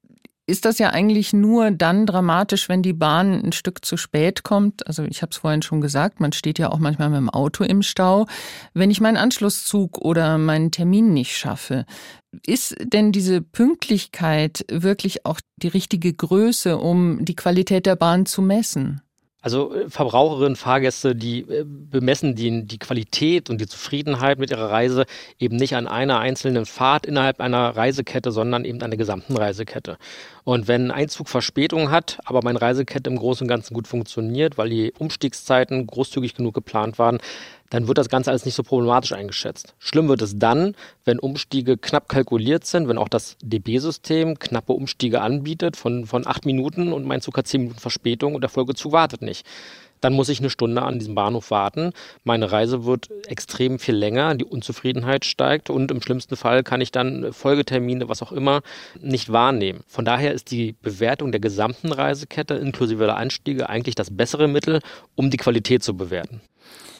ist das ja eigentlich nur dann dramatisch, wenn die Bahn ein Stück zu spät kommt. Also ich habe es vorhin schon gesagt, man steht ja auch manchmal mit dem Auto im Stau. Wenn ich meinen Anschlusszug oder meinen Termin nicht schaffe, ist denn diese Pünktlichkeit wirklich auch die richtige Größe, um die Qualität der Bahn zu messen? Also äh, Verbraucherinnen, Fahrgäste, die äh, bemessen die, die Qualität und die Zufriedenheit mit ihrer Reise eben nicht an einer einzelnen Fahrt innerhalb einer Reisekette, sondern eben an der gesamten Reisekette. Und wenn ein Zug Verspätung hat, aber meine Reisekette im Großen und Ganzen gut funktioniert, weil die Umstiegszeiten großzügig genug geplant waren, dann wird das Ganze alles nicht so problematisch eingeschätzt. Schlimm wird es dann, wenn Umstiege knapp kalkuliert sind, wenn auch das DB-System knappe Umstiege anbietet von, von acht Minuten und mein Zug hat zehn Minuten Verspätung und der Folgezug wartet nicht. Dann muss ich eine Stunde an diesem Bahnhof warten. Meine Reise wird extrem viel länger, die Unzufriedenheit steigt und im schlimmsten Fall kann ich dann Folgetermine, was auch immer, nicht wahrnehmen. Von daher ist die Bewertung der gesamten Reisekette inklusive der Anstiege eigentlich das bessere Mittel, um die Qualität zu bewerten.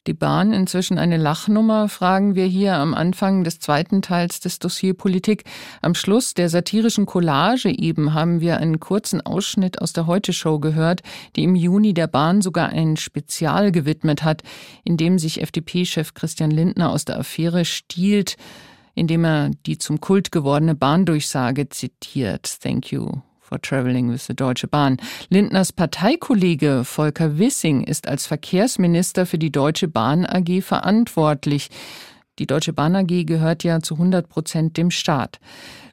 Die Bahn inzwischen eine Lachnummer, fragen wir hier am Anfang des zweiten Teils des Dossier Politik. Am Schluss der satirischen Collage eben haben wir einen kurzen Ausschnitt aus der Heute-Show gehört, die im Juni der Bahn sogar ein Spezial gewidmet hat, in dem sich FDP-Chef Christian Lindner aus der Affäre stiehlt, indem er die zum Kult gewordene Bahndurchsage zitiert. Thank you for Traveling with the Deutsche Bahn. Lindners Parteikollege Volker Wissing ist als Verkehrsminister für die Deutsche Bahn AG verantwortlich. Die Deutsche Bahn AG gehört ja zu 100 Prozent dem Staat.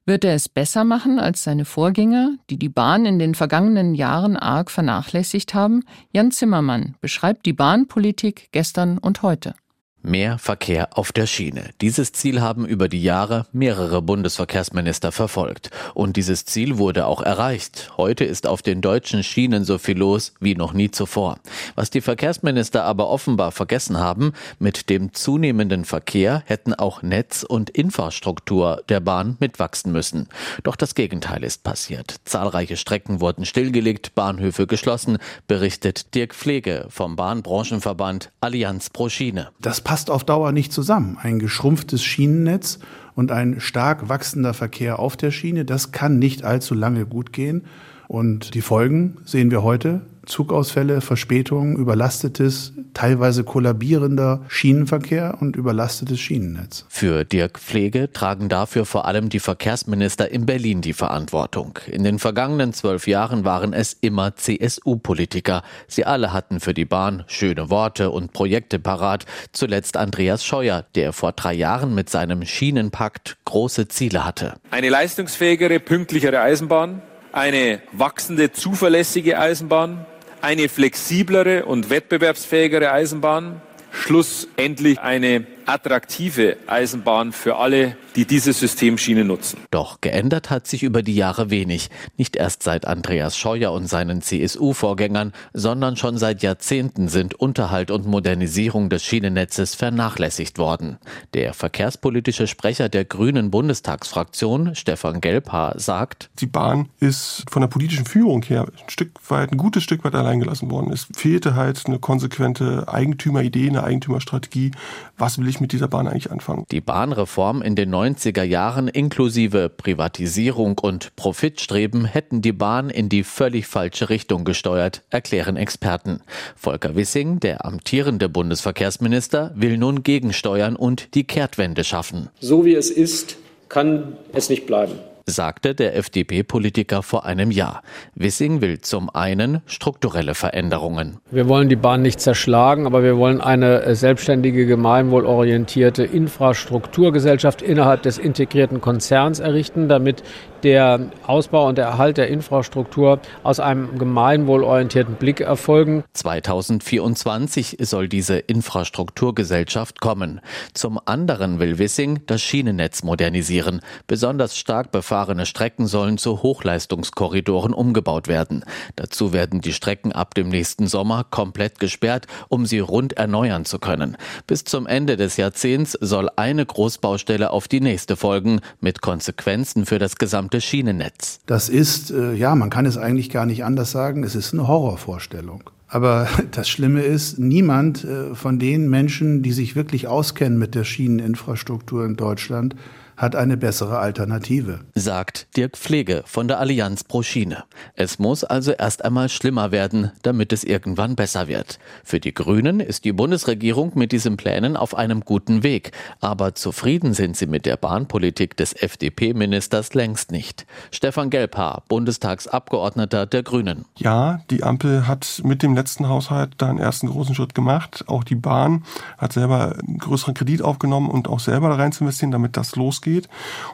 Wird er es besser machen als seine Vorgänger, die die Bahn in den vergangenen Jahren arg vernachlässigt haben? Jan Zimmermann beschreibt die Bahnpolitik gestern und heute. Mehr Verkehr auf der Schiene. Dieses Ziel haben über die Jahre mehrere Bundesverkehrsminister verfolgt. Und dieses Ziel wurde auch erreicht. Heute ist auf den deutschen Schienen so viel los wie noch nie zuvor. Was die Verkehrsminister aber offenbar vergessen haben, mit dem zunehmenden Verkehr hätten auch Netz und Infrastruktur der Bahn mitwachsen müssen. Doch das Gegenteil ist passiert. Zahlreiche Strecken wurden stillgelegt, Bahnhöfe geschlossen, berichtet Dirk Pflege vom Bahnbranchenverband Allianz pro Schiene. Das passt auf Dauer nicht zusammen. Ein geschrumpftes Schienennetz und ein stark wachsender Verkehr auf der Schiene, das kann nicht allzu lange gut gehen. Und die Folgen sehen wir heute. Zugausfälle, Verspätungen, überlastetes, teilweise kollabierender Schienenverkehr und überlastetes Schienennetz. Für Dirk Pflege tragen dafür vor allem die Verkehrsminister in Berlin die Verantwortung. In den vergangenen zwölf Jahren waren es immer CSU-Politiker. Sie alle hatten für die Bahn schöne Worte und Projekte parat. Zuletzt Andreas Scheuer, der vor drei Jahren mit seinem Schienenpakt große Ziele hatte. Eine leistungsfähigere, pünktlichere Eisenbahn, eine wachsende, zuverlässige Eisenbahn, eine flexiblere und wettbewerbsfähigere Eisenbahn, schlussendlich eine attraktive Eisenbahn für alle, die diese Systemschiene nutzen. Doch geändert hat sich über die Jahre wenig. Nicht erst seit Andreas Scheuer und seinen CSU-Vorgängern, sondern schon seit Jahrzehnten sind Unterhalt und Modernisierung des Schienennetzes vernachlässigt worden. Der verkehrspolitische Sprecher der Grünen Bundestagsfraktion, Stefan Gelbhaar, sagt, Die Bahn ist von der politischen Führung her ein Stück weit, ein gutes Stück weit allein gelassen worden. Es fehlte halt eine konsequente Eigentümeridee, eine Eigentümerstrategie. Was will ich mit dieser Bahn eigentlich anfangen? Die Bahnreform in den 90er Jahren inklusive Privatisierung und Profitstreben hätten die Bahn in die völlig falsche Richtung gesteuert, erklären Experten. Volker Wissing, der amtierende Bundesverkehrsminister, will nun gegensteuern und die Kehrtwende schaffen. So wie es ist, kann es nicht bleiben sagte der FDP-Politiker vor einem Jahr. Wissing will zum einen strukturelle Veränderungen. Wir wollen die Bahn nicht zerschlagen, aber wir wollen eine äh, selbstständige, gemeinwohlorientierte Infrastrukturgesellschaft innerhalb des integrierten Konzerns errichten, damit der Ausbau und der Erhalt der Infrastruktur aus einem gemeinwohlorientierten Blick erfolgen. 2024 soll diese Infrastrukturgesellschaft kommen. Zum anderen will Wissing das Schienennetz modernisieren. Besonders stark befahrene Strecken sollen zu Hochleistungskorridoren umgebaut werden. Dazu werden die Strecken ab dem nächsten Sommer komplett gesperrt, um sie rund erneuern zu können. Bis zum Ende des Jahrzehnts soll eine Großbaustelle auf die nächste folgen, mit Konsequenzen für das gesamte gesamte Schienennetz. Das ist, äh, ja, man kann es eigentlich gar nicht anders sagen, es ist eine Horrorvorstellung. Aber [laughs] das Schlimme ist, niemand äh, von den Menschen, die sich wirklich auskennen mit der Schieneninfrastruktur in Deutschland, hat eine bessere Alternative. Sagt Dirk Pflege von der Allianz pro Schiene. Es muss also erst einmal schlimmer werden, damit es irgendwann besser wird. Für die Grünen ist die Bundesregierung mit diesen Plänen auf einem guten Weg. Aber zufrieden sind sie mit der Bahnpolitik des FDP-Ministers längst nicht. Stefan Gelbhaar, Bundestagsabgeordneter der Grünen. Ja, die Ampel hat mit dem letzten Haushalt da einen ersten großen Schritt gemacht. Auch die Bahn hat selber einen größeren Kredit aufgenommen und auch selber da rein zu investieren, damit das losgeht geht.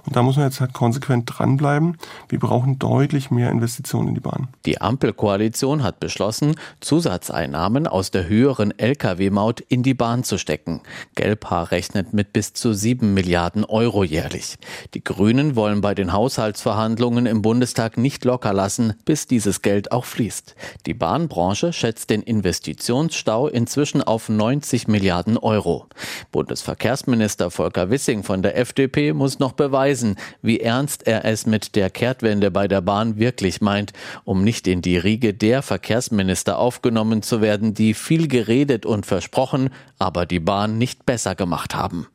Und da muss man jetzt halt konsequent dranbleiben. Wir brauchen deutlich mehr Investitionen in die Bahn. Die Ampelkoalition hat beschlossen, Zusatzeinnahmen aus der höheren Lkw-Maut in die Bahn zu stecken. Gelbhaar rechnet mit bis zu sieben Milliarden Euro jährlich. Die Grünen wollen bei den Haushaltsverhandlungen im Bundestag nicht locker lassen, bis dieses Geld auch fließt. Die Bahnbranche schätzt den Investitionsstau inzwischen auf 90 Milliarden Euro. Bundesverkehrsminister Volker Wissing von der FDP muss muss noch beweisen, wie ernst er es mit der Kehrtwende bei der Bahn wirklich meint, um nicht in die Riege der Verkehrsminister aufgenommen zu werden, die viel geredet und versprochen, aber die Bahn nicht besser gemacht haben.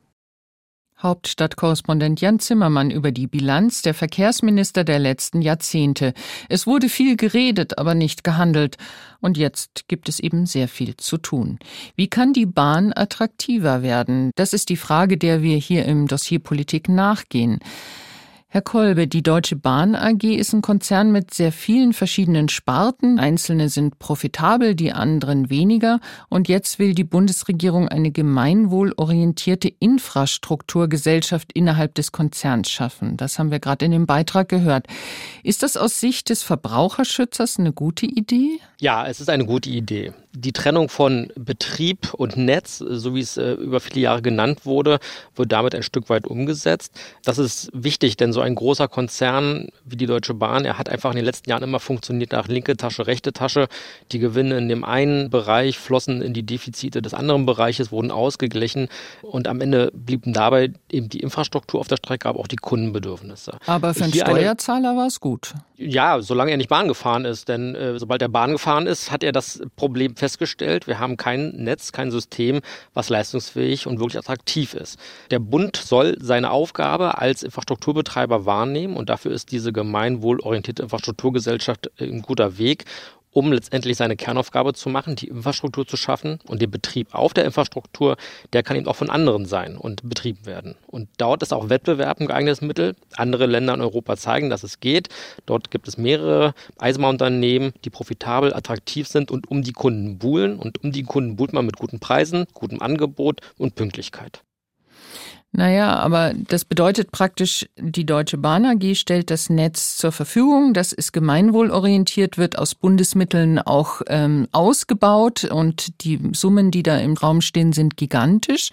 Hauptstadtkorrespondent Jan Zimmermann über die Bilanz der Verkehrsminister der letzten Jahrzehnte. Es wurde viel geredet, aber nicht gehandelt. Und jetzt gibt es eben sehr viel zu tun. Wie kann die Bahn attraktiver werden? Das ist die Frage, der wir hier im Dossier Politik nachgehen. Herr Kolbe, die Deutsche Bahn AG ist ein Konzern mit sehr vielen verschiedenen Sparten. Einzelne sind profitabel, die anderen weniger. Und jetzt will die Bundesregierung eine gemeinwohlorientierte Infrastrukturgesellschaft innerhalb des Konzerns schaffen. Das haben wir gerade in dem Beitrag gehört. Ist das aus Sicht des Verbraucherschützers eine gute Idee? Ja, es ist eine gute Idee. Die Trennung von Betrieb und Netz, so wie es äh, über viele Jahre genannt wurde, wird damit ein Stück weit umgesetzt. Das ist wichtig, denn so ein großer Konzern wie die Deutsche Bahn, er hat einfach in den letzten Jahren immer funktioniert nach linke Tasche, rechte Tasche. Die Gewinne in dem einen Bereich flossen in die Defizite des anderen Bereiches, wurden ausgeglichen und am Ende blieben dabei eben die Infrastruktur auf der Strecke, aber auch die Kundenbedürfnisse. Aber für einen Steuerzahler war es gut. Ja, solange er nicht Bahn gefahren ist, denn äh, sobald er Bahn gefahren ist, hat er das Problem festgestellt, wir haben kein Netz, kein System, was leistungsfähig und wirklich attraktiv ist. Der Bund soll seine Aufgabe als Infrastrukturbetreiber wahrnehmen und dafür ist diese gemeinwohlorientierte Infrastrukturgesellschaft ein guter Weg, um letztendlich seine Kernaufgabe zu machen, die Infrastruktur zu schaffen und der Betrieb auf der Infrastruktur, der kann eben auch von anderen sein und betrieben werden. Und dort ist auch Wettbewerb ein geeignetes Mittel. Andere Länder in Europa zeigen, dass es geht. Dort gibt es mehrere Eisenbahnunternehmen, die profitabel, attraktiv sind und um die Kunden buhlen. Und um die Kunden buhlt man mit guten Preisen, gutem Angebot und Pünktlichkeit. Naja, aber das bedeutet praktisch, die Deutsche Bahn AG stellt das Netz zur Verfügung. Das ist gemeinwohlorientiert, wird aus Bundesmitteln auch ähm, ausgebaut und die Summen, die da im Raum stehen, sind gigantisch.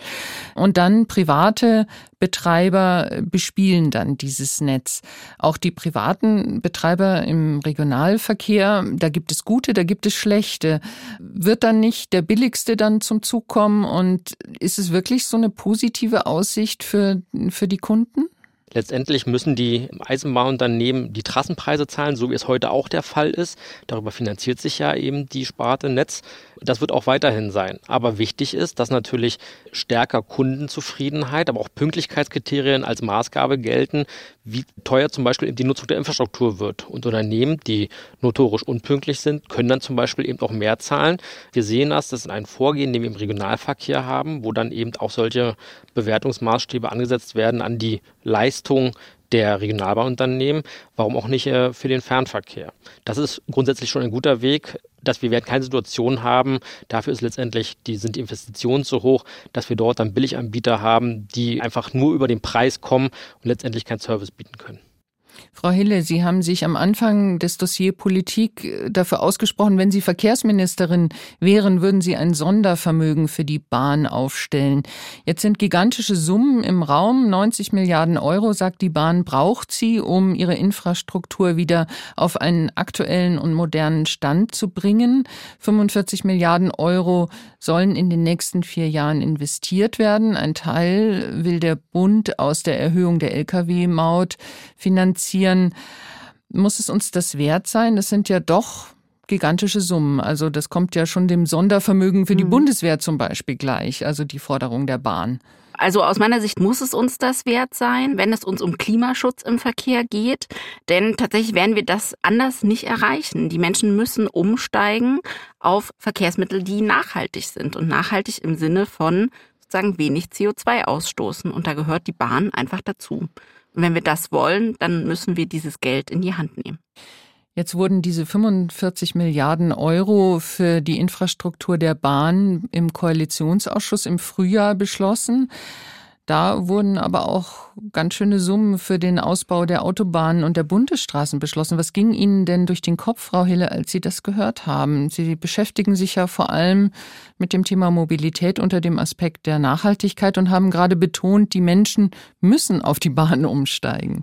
Und dann private Betreiber bespielen dann dieses Netz. Auch die privaten Betreiber im Regionalverkehr, da gibt es gute, da gibt es schlechte. Wird dann nicht der billigste dann zum Zug kommen und ist es wirklich so eine positive Aussicht für, für die Kunden? Letztendlich müssen die Eisenbahnunternehmen die Trassenpreise zahlen, so wie es heute auch der Fall ist. Darüber finanziert sich ja eben die Sparte Netz. Das wird auch weiterhin sein. Aber wichtig ist, dass natürlich stärker Kundenzufriedenheit, aber auch Pünktlichkeitskriterien als Maßgabe gelten, wie teuer zum Beispiel die Nutzung der Infrastruktur wird. Und Unternehmen, die notorisch unpünktlich sind, können dann zum Beispiel eben auch mehr zahlen. Wir sehen das, das ist ein Vorgehen, den wir im Regionalverkehr haben, wo dann eben auch solche Bewertungsmaßstäbe angesetzt werden an die Leistung der Regionalbahnunternehmen, warum auch nicht äh, für den Fernverkehr. Das ist grundsätzlich schon ein guter Weg, dass wir werden keine Situation haben, dafür ist letztendlich, die sind die Investitionen so hoch, dass wir dort dann Billiganbieter haben, die einfach nur über den Preis kommen und letztendlich keinen Service bieten können. Frau Hille, Sie haben sich am Anfang des Dossier Politik äh, dafür ausgesprochen, wenn Sie Verkehrsministerin wären, würden Sie ein Sondervermögen für die Bahn aufstellen. Jetzt sind gigantische Summen im Raum. 90 Milliarden Euro, sagt die Bahn, braucht sie, um ihre Infrastruktur wieder auf einen aktuellen und modernen Stand zu bringen. 45 Milliarden Euro sollen in den nächsten vier Jahren investiert werden. Ein Teil will der Bund aus der Erhöhung der Lkw-Maut finanzieren. Muss es uns das wert sein? Das sind ja doch gigantische Summen. Also das kommt ja schon dem Sondervermögen für die mhm. Bundeswehr zum Beispiel gleich, also die Forderung der Bahn. Also aus meiner Sicht muss es uns das wert sein, wenn es uns um Klimaschutz im Verkehr geht. Denn tatsächlich werden wir das anders nicht erreichen. Die Menschen müssen umsteigen auf Verkehrsmittel, die nachhaltig sind und nachhaltig im Sinne von sozusagen wenig CO2 ausstoßen. Und da gehört die Bahn einfach dazu. Und wenn wir das wollen, dann müssen wir dieses Geld in die Hand nehmen. Jetzt wurden diese 45 Milliarden Euro für die Infrastruktur der Bahn im Koalitionsausschuss im Frühjahr beschlossen. Da wurden aber auch ganz schöne Summen für den Ausbau der Autobahnen und der Bundesstraßen beschlossen. Was ging Ihnen denn durch den Kopf, Frau Hille, als Sie das gehört haben? Sie beschäftigen sich ja vor allem mit dem Thema Mobilität unter dem Aspekt der Nachhaltigkeit und haben gerade betont, die Menschen müssen auf die Bahn umsteigen.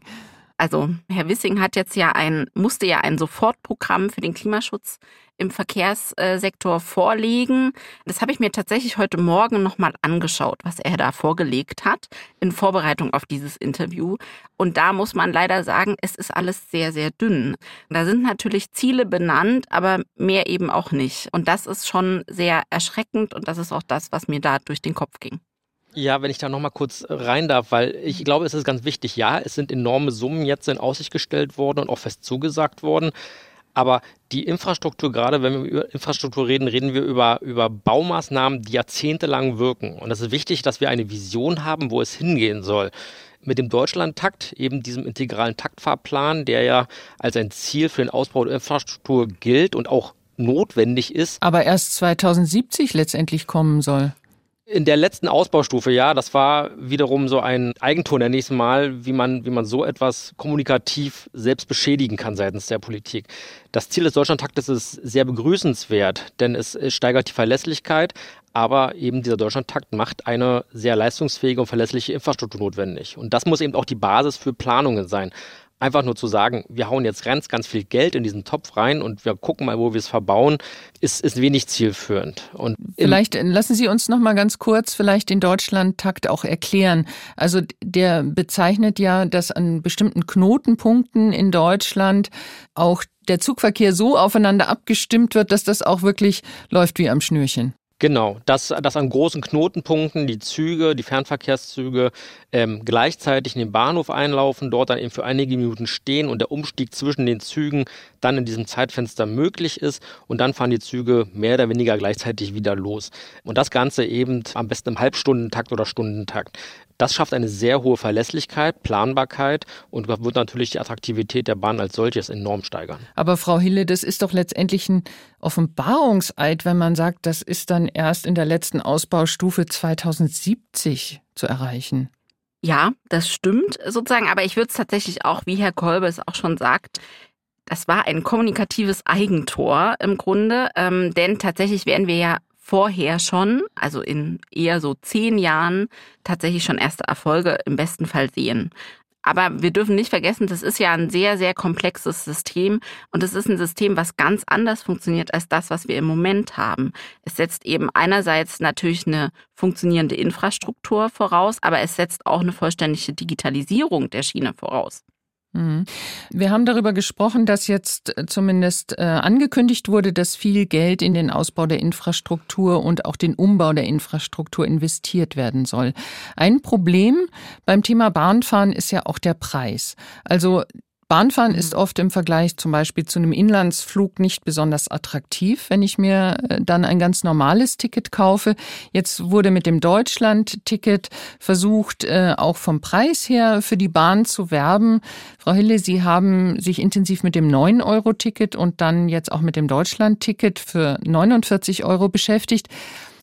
Also Herr Wissing hat jetzt ja ein, musste ja ein Sofortprogramm für den Klimaschutz im Verkehrssektor vorlegen. Das habe ich mir tatsächlich heute Morgen nochmal angeschaut, was er da vorgelegt hat in Vorbereitung auf dieses Interview. Und da muss man leider sagen, es ist alles sehr, sehr dünn. Da sind natürlich Ziele benannt, aber mehr eben auch nicht. Und das ist schon sehr erschreckend und das ist auch das, was mir da durch den Kopf ging. Ja, wenn ich da nochmal kurz rein darf, weil ich glaube, es ist ganz wichtig. Ja, es sind enorme Summen jetzt in Aussicht gestellt worden und auch fest zugesagt worden. Aber die Infrastruktur, gerade wenn wir über Infrastruktur reden, reden wir über, über Baumaßnahmen, die jahrzehntelang wirken. Und es ist wichtig, dass wir eine Vision haben, wo es hingehen soll. Mit dem Deutschlandtakt, eben diesem integralen Taktfahrplan, der ja als ein Ziel für den Ausbau der Infrastruktur gilt und auch notwendig ist. Aber erst 2070 letztendlich kommen soll. In der letzten Ausbaustufe, ja, das war wiederum so ein Eigentor der nächsten Mal, wie man, wie man so etwas kommunikativ selbst beschädigen kann seitens der Politik. Das Ziel des Deutschlandtaktes ist sehr begrüßenswert, denn es, es steigert die Verlässlichkeit, aber eben dieser Deutschlandtakt macht eine sehr leistungsfähige und verlässliche Infrastruktur notwendig. Und das muss eben auch die Basis für Planungen sein einfach nur zu sagen, wir hauen jetzt ganz, ganz viel Geld in diesen Topf rein und wir gucken mal, wo wir es verbauen, ist, ist wenig zielführend. Und vielleicht lassen Sie uns noch mal ganz kurz vielleicht den Deutschlandtakt auch erklären. Also der bezeichnet ja, dass an bestimmten Knotenpunkten in Deutschland auch der Zugverkehr so aufeinander abgestimmt wird, dass das auch wirklich läuft wie am Schnürchen. Genau, dass, dass an großen Knotenpunkten die Züge, die Fernverkehrszüge ähm, gleichzeitig in den Bahnhof einlaufen, dort dann eben für einige Minuten stehen und der Umstieg zwischen den Zügen dann in diesem Zeitfenster möglich ist und dann fahren die Züge mehr oder weniger gleichzeitig wieder los. Und das Ganze eben am besten im Halbstundentakt oder Stundentakt. Das schafft eine sehr hohe Verlässlichkeit, Planbarkeit und wird natürlich die Attraktivität der Bahn als solches enorm steigern. Aber Frau Hille, das ist doch letztendlich ein Offenbarungseid, wenn man sagt, das ist dann erst in der letzten Ausbaustufe 2070 zu erreichen. Ja, das stimmt sozusagen, aber ich würde es tatsächlich auch, wie Herr Kolbe es auch schon sagt, das war ein kommunikatives Eigentor im Grunde, ähm, denn tatsächlich werden wir ja vorher schon, also in eher so zehn Jahren, tatsächlich schon erste Erfolge im besten Fall sehen. Aber wir dürfen nicht vergessen, das ist ja ein sehr, sehr komplexes System und es ist ein System, was ganz anders funktioniert als das, was wir im Moment haben. Es setzt eben einerseits natürlich eine funktionierende Infrastruktur voraus, aber es setzt auch eine vollständige Digitalisierung der Schiene voraus. Mhm. Wir haben darüber gesprochen, dass jetzt äh, zumindest äh, angekündigt wurde, dass viel Geld in den Ausbau der Infrastruktur und auch den Umbau der Infrastruktur investiert werden soll. Ein Problem beim Thema Bahnfahren ist ja auch der Preis. Also Bahnfahren mhm. ist oft im Vergleich zum Beispiel zu einem Inlandsflug nicht besonders attraktiv, wenn ich mir äh, dann ein ganz normales Ticket kaufe. Jetzt wurde mit dem Deutschland-Ticket versucht, äh, auch vom Preis her für die Bahn zu werben. Frau Hille, Sie haben sich intensiv mit dem 9-Euro-Ticket und dann jetzt auch mit dem Deutschland-Ticket für 49 Euro beschäftigt.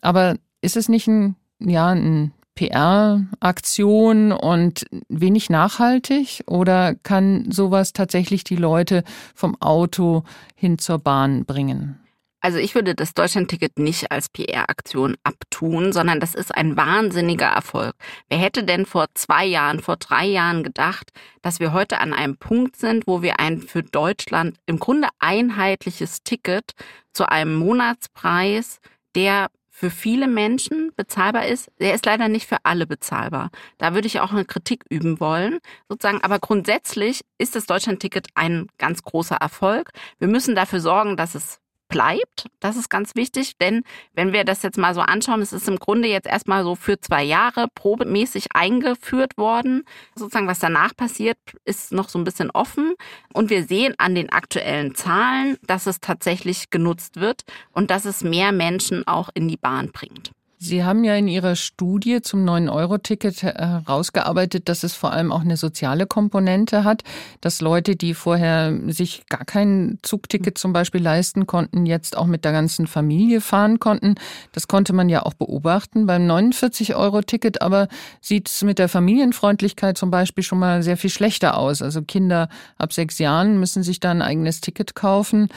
Aber ist es nicht ein, ja, ein PR-Aktion und wenig nachhaltig? Oder kann sowas tatsächlich die Leute vom Auto hin zur Bahn bringen? Also ich würde das Deutschlandticket nicht als PR-Aktion abtun, sondern das ist ein wahnsinniger Erfolg. Wer hätte denn vor zwei Jahren, vor drei Jahren gedacht, dass wir heute an einem Punkt sind, wo wir ein für Deutschland im Grunde einheitliches Ticket zu einem Monatspreis, der für viele Menschen bezahlbar ist. Der ist leider nicht für alle bezahlbar. Da würde ich auch eine Kritik üben wollen, sozusagen. Aber grundsätzlich ist das Deutschlandticket ein ganz großer Erfolg. Wir müssen dafür sorgen, dass es bleibt. Das ist ganz wichtig, denn wenn wir das jetzt mal so anschauen, es ist im Grunde jetzt erstmal so für zwei Jahre probemäßig eingeführt worden. Sozusagen, was danach passiert, ist noch so ein bisschen offen. Und wir sehen an den aktuellen Zahlen, dass es tatsächlich genutzt wird und dass es mehr Menschen auch in die Bahn bringt. Sie haben ja in Ihrer Studie zum 9-Euro-Ticket herausgearbeitet, dass es vor allem auch eine soziale Komponente hat, dass Leute, die vorher sich gar kein Zugticket zum Beispiel leisten konnten, jetzt auch mit der ganzen Familie fahren konnten. Das konnte man ja auch beobachten. Beim 49-Euro-Ticket aber sieht es mit der Familienfreundlichkeit zum Beispiel schon mal sehr viel schlechter aus. Also Kinder ab sechs Jahren müssen sich da ein eigenes Ticket kaufen.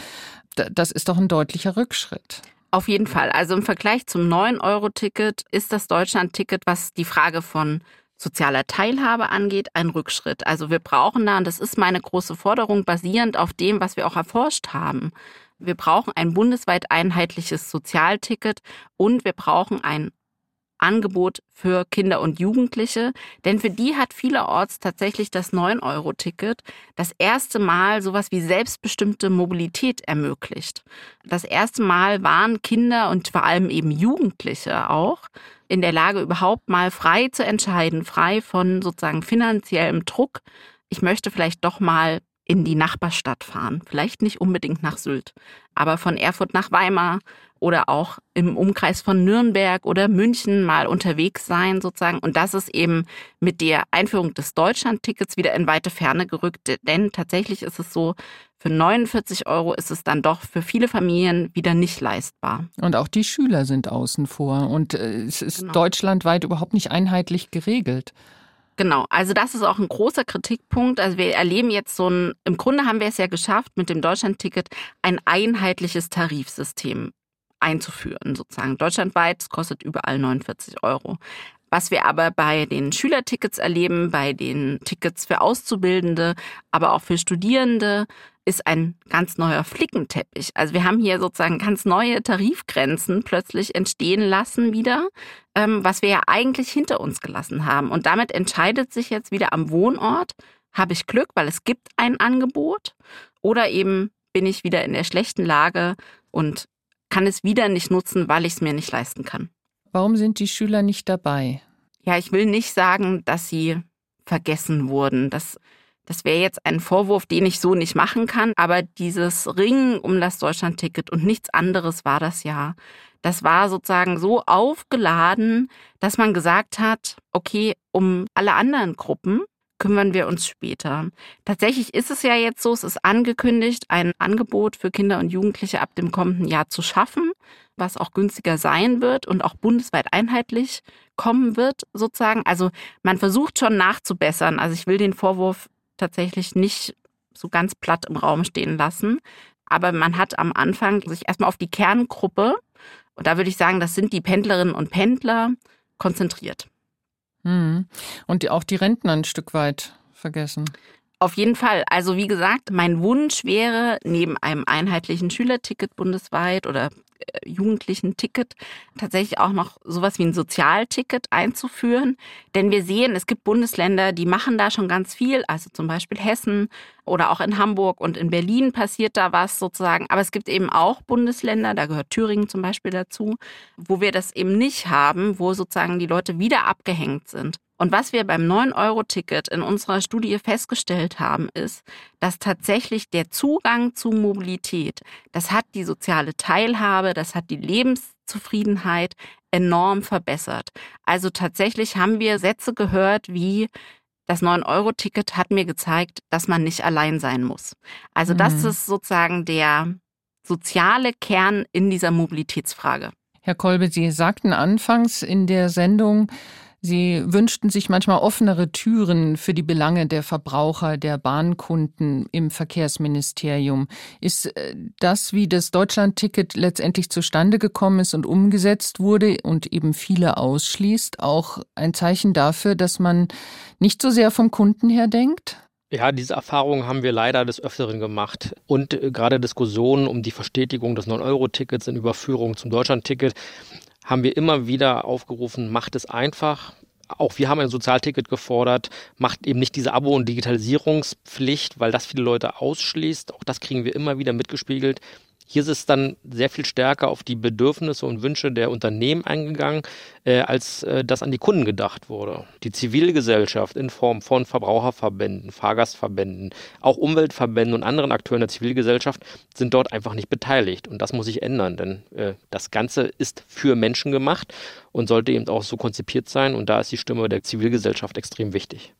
Das ist doch ein deutlicher Rückschritt. Auf jeden Fall. Also im Vergleich zum 9-Euro-Ticket ist das Deutschland-Ticket, was die Frage von sozialer Teilhabe angeht, ein Rückschritt. Also wir brauchen da, und das ist meine große Forderung, basierend auf dem, was wir auch erforscht haben, Wir brauchen ein bundesweit einheitliches Sozialticket und wir brauchen ein Angebot für Kinder und Jugendliche, denn für die hat vielerorts tatsächlich das 9-Euro-Ticket das erste Mal sowas wie selbstbestimmte Mobilität ermöglicht. Das erste Mal waren Kinder und vor allem eben Jugendliche auch in der Lage, überhaupt mal frei zu entscheiden, frei von sozusagen finanziellem Druck. Ich möchte vielleicht doch mal in die Nachbarstadt fahren. Vielleicht nicht unbedingt nach Sylt, aber von Erfurt nach Weimar oder auch im Umkreis von Nürnberg oder München mal unterwegs sein sozusagen. Und das ist eben mit der Einführung des Deutschlandtickets wieder in weite Ferne gerückt. Denn tatsächlich ist es so, für 49 Euro ist es dann doch für viele Familien wieder nicht leistbar. Und auch die Schüler sind außen vor. Und äh, es ist genau. deutschlandweit überhaupt nicht einheitlich geregelt. Genau, also das ist auch ein großer Kritikpunkt. Also wir erleben jetzt so ein, im Grunde haben wir es ja geschafft, mit dem Deutschlandticket ein einheitliches Tarifsystem einzuführen, sozusagen deutschlandweit. Es kostet überall 49 Euro. Was wir aber bei den Schülertickets erleben, bei den Tickets für Auszubildende, aber auch für Studierende, ist ein ganz neuer Flickenteppich. Also wir haben hier sozusagen ganz neue Tarifgrenzen plötzlich entstehen lassen wieder, ähm, was wir ja eigentlich hinter uns gelassen haben. Und damit entscheidet sich jetzt wieder am Wohnort, habe ich Glück, weil es gibt ein Angebot, oder eben bin ich wieder in der schlechten Lage und kann es wieder nicht nutzen, weil ich es mir nicht leisten kann. Warum sind die Schüler nicht dabei? Ja, ich will nicht sagen, dass sie vergessen wurden. Das, das wäre jetzt ein Vorwurf, den ich so nicht machen kann. Aber dieses Ringen um das Deutschlandticket und nichts anderes war das ja. Das war sozusagen so aufgeladen, dass man gesagt hat, okay, um alle anderen Gruppen kümmern wir uns später. Tatsächlich ist es ja jetzt so, es ist angekündigt, ein Angebot für Kinder und Jugendliche ab dem kommenden Jahr zu schaffen, was auch günstiger sein wird und auch bundesweit einheitlich kommen wird, sozusagen. Also man versucht schon nachzubessern. Also ich will den Vorwurf tatsächlich nicht so ganz platt im Raum stehen lassen. Aber man hat am Anfang sich erstmal auf die Kerngruppe, und da würde ich sagen, das sind die Pendlerinnen und Pendler, konzentriert. Mhm. Und auch die Rentner ein Stück weit vergessen. Auf jeden Fall. Also wie gesagt, mein Wunsch wäre, neben einem einheitlichen Schülerticket bundesweit oder äh, jugendlichen Ticket tatsächlich auch noch sowas wie ein Sozialticket einzuführen. Denn wir sehen, es gibt Bundesländer, die machen da schon ganz viel, also zum Beispiel Hessen oder auch in Hamburg und in Berlin passiert da was sozusagen. Aber es gibt eben auch Bundesländer, da gehört Thüringen zum Beispiel dazu, wo wir das eben nicht haben, wo sozusagen die Leute wieder abgehängt sind. Und was wir beim 9-Euro-Ticket in unserer Studie festgestellt haben, ist, dass tatsächlich der Zugang zu Mobilität, das hat die soziale Teilhabe, das hat die Lebenszufriedenheit enorm verbessert. Also tatsächlich haben wir Sätze gehört wie, das 9-Euro-Ticket hat mir gezeigt, dass man nicht allein sein muss. Also das mhm. ist sozusagen der soziale Kern in dieser Mobilitätsfrage. Herr Kolbe, Sie sagten anfangs in der Sendung, Sie wünschten sich manchmal offenere Türen für die Belange der Verbraucher, der Bahnkunden im Verkehrsministerium. Ist äh, das, wie das Deutschlandticket letztendlich zustande gekommen ist und umgesetzt wurde und eben viele ausschließt, auch ein Zeichen dafür, dass man nicht so sehr vom Kunden her denkt? Ja, diese Erfahrung haben wir leider des Öfteren gemacht. Und äh, gerade Diskussionen um die Verstetigung des 9-Euro-Tickets in Überführung zum Deutschlandticket haben wir immer wieder aufgerufen, macht es einfach. Auch wir haben ein Sozialticket gefordert, macht eben nicht diese Abo- und Digitalisierungspflicht, weil das viele Leute ausschließt. Auch das kriegen wir immer wieder mitgespiegelt. Hier ist es dann sehr viel stärker auf die Bedürfnisse und Wünsche der Unternehmen eingegangen, äh, als äh, das an die Kunden gedacht wurde. Die Zivilgesellschaft in Form von Verbraucherverbänden, Fahrgastverbänden, auch Umweltverbänden und anderen Akteuren der Zivilgesellschaft sind dort einfach nicht beteiligt. Und das muss sich ändern, denn äh, das Ganze ist für Menschen gemacht und sollte eben auch so konzipiert sein. Und da ist die Stimme der Zivilgesellschaft extrem wichtig.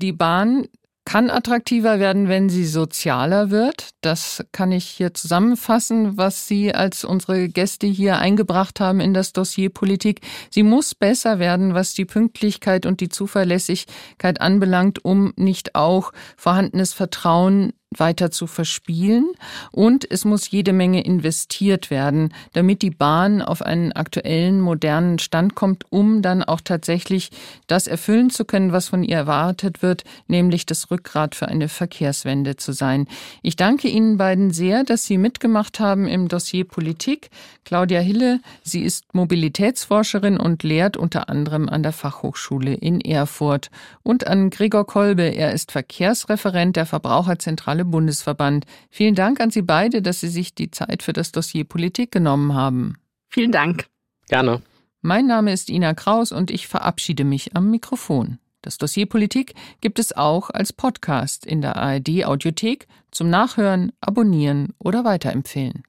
Die Bahn kann attraktiver werden, wenn sie sozialer wird. Das kann ich hier zusammenfassen, was Sie als unsere Gäste hier eingebracht haben in das Dossier Politik. Sie muss besser werden, was die Pünktlichkeit und die Zuverlässigkeit anbelangt, um nicht auch vorhandenes Vertrauen weiter zu verspielen und es muss jede Menge investiert werden, damit die Bahn auf einen aktuellen, modernen Stand kommt, um dann auch tatsächlich das erfüllen zu können, was von ihr erwartet wird, nämlich das Rückgrat für eine Verkehrswende zu sein. Ich danke Ihnen beiden sehr, dass Sie mitgemacht haben im Dossier Politik. Claudia Hille, sie ist Mobilitätsforscherin und lehrt unter anderem an der Fachhochschule in Erfurt und an Gregor Kolbe, er ist Verkehrsreferent der Verbraucherzentrale Soziale Bundesverband. Vielen Dank an Sie beide, dass Sie sich die Zeit für das Dossier Politik genommen haben. Vielen Dank. Gerne. Mein Name ist Ina Kraus und ich verabschiede mich am Mikrofon. Das Dossier Politik gibt es auch als Podcast in der ARD Audiothek zum Nachhören, Abonnieren oder Weiterempfehlen.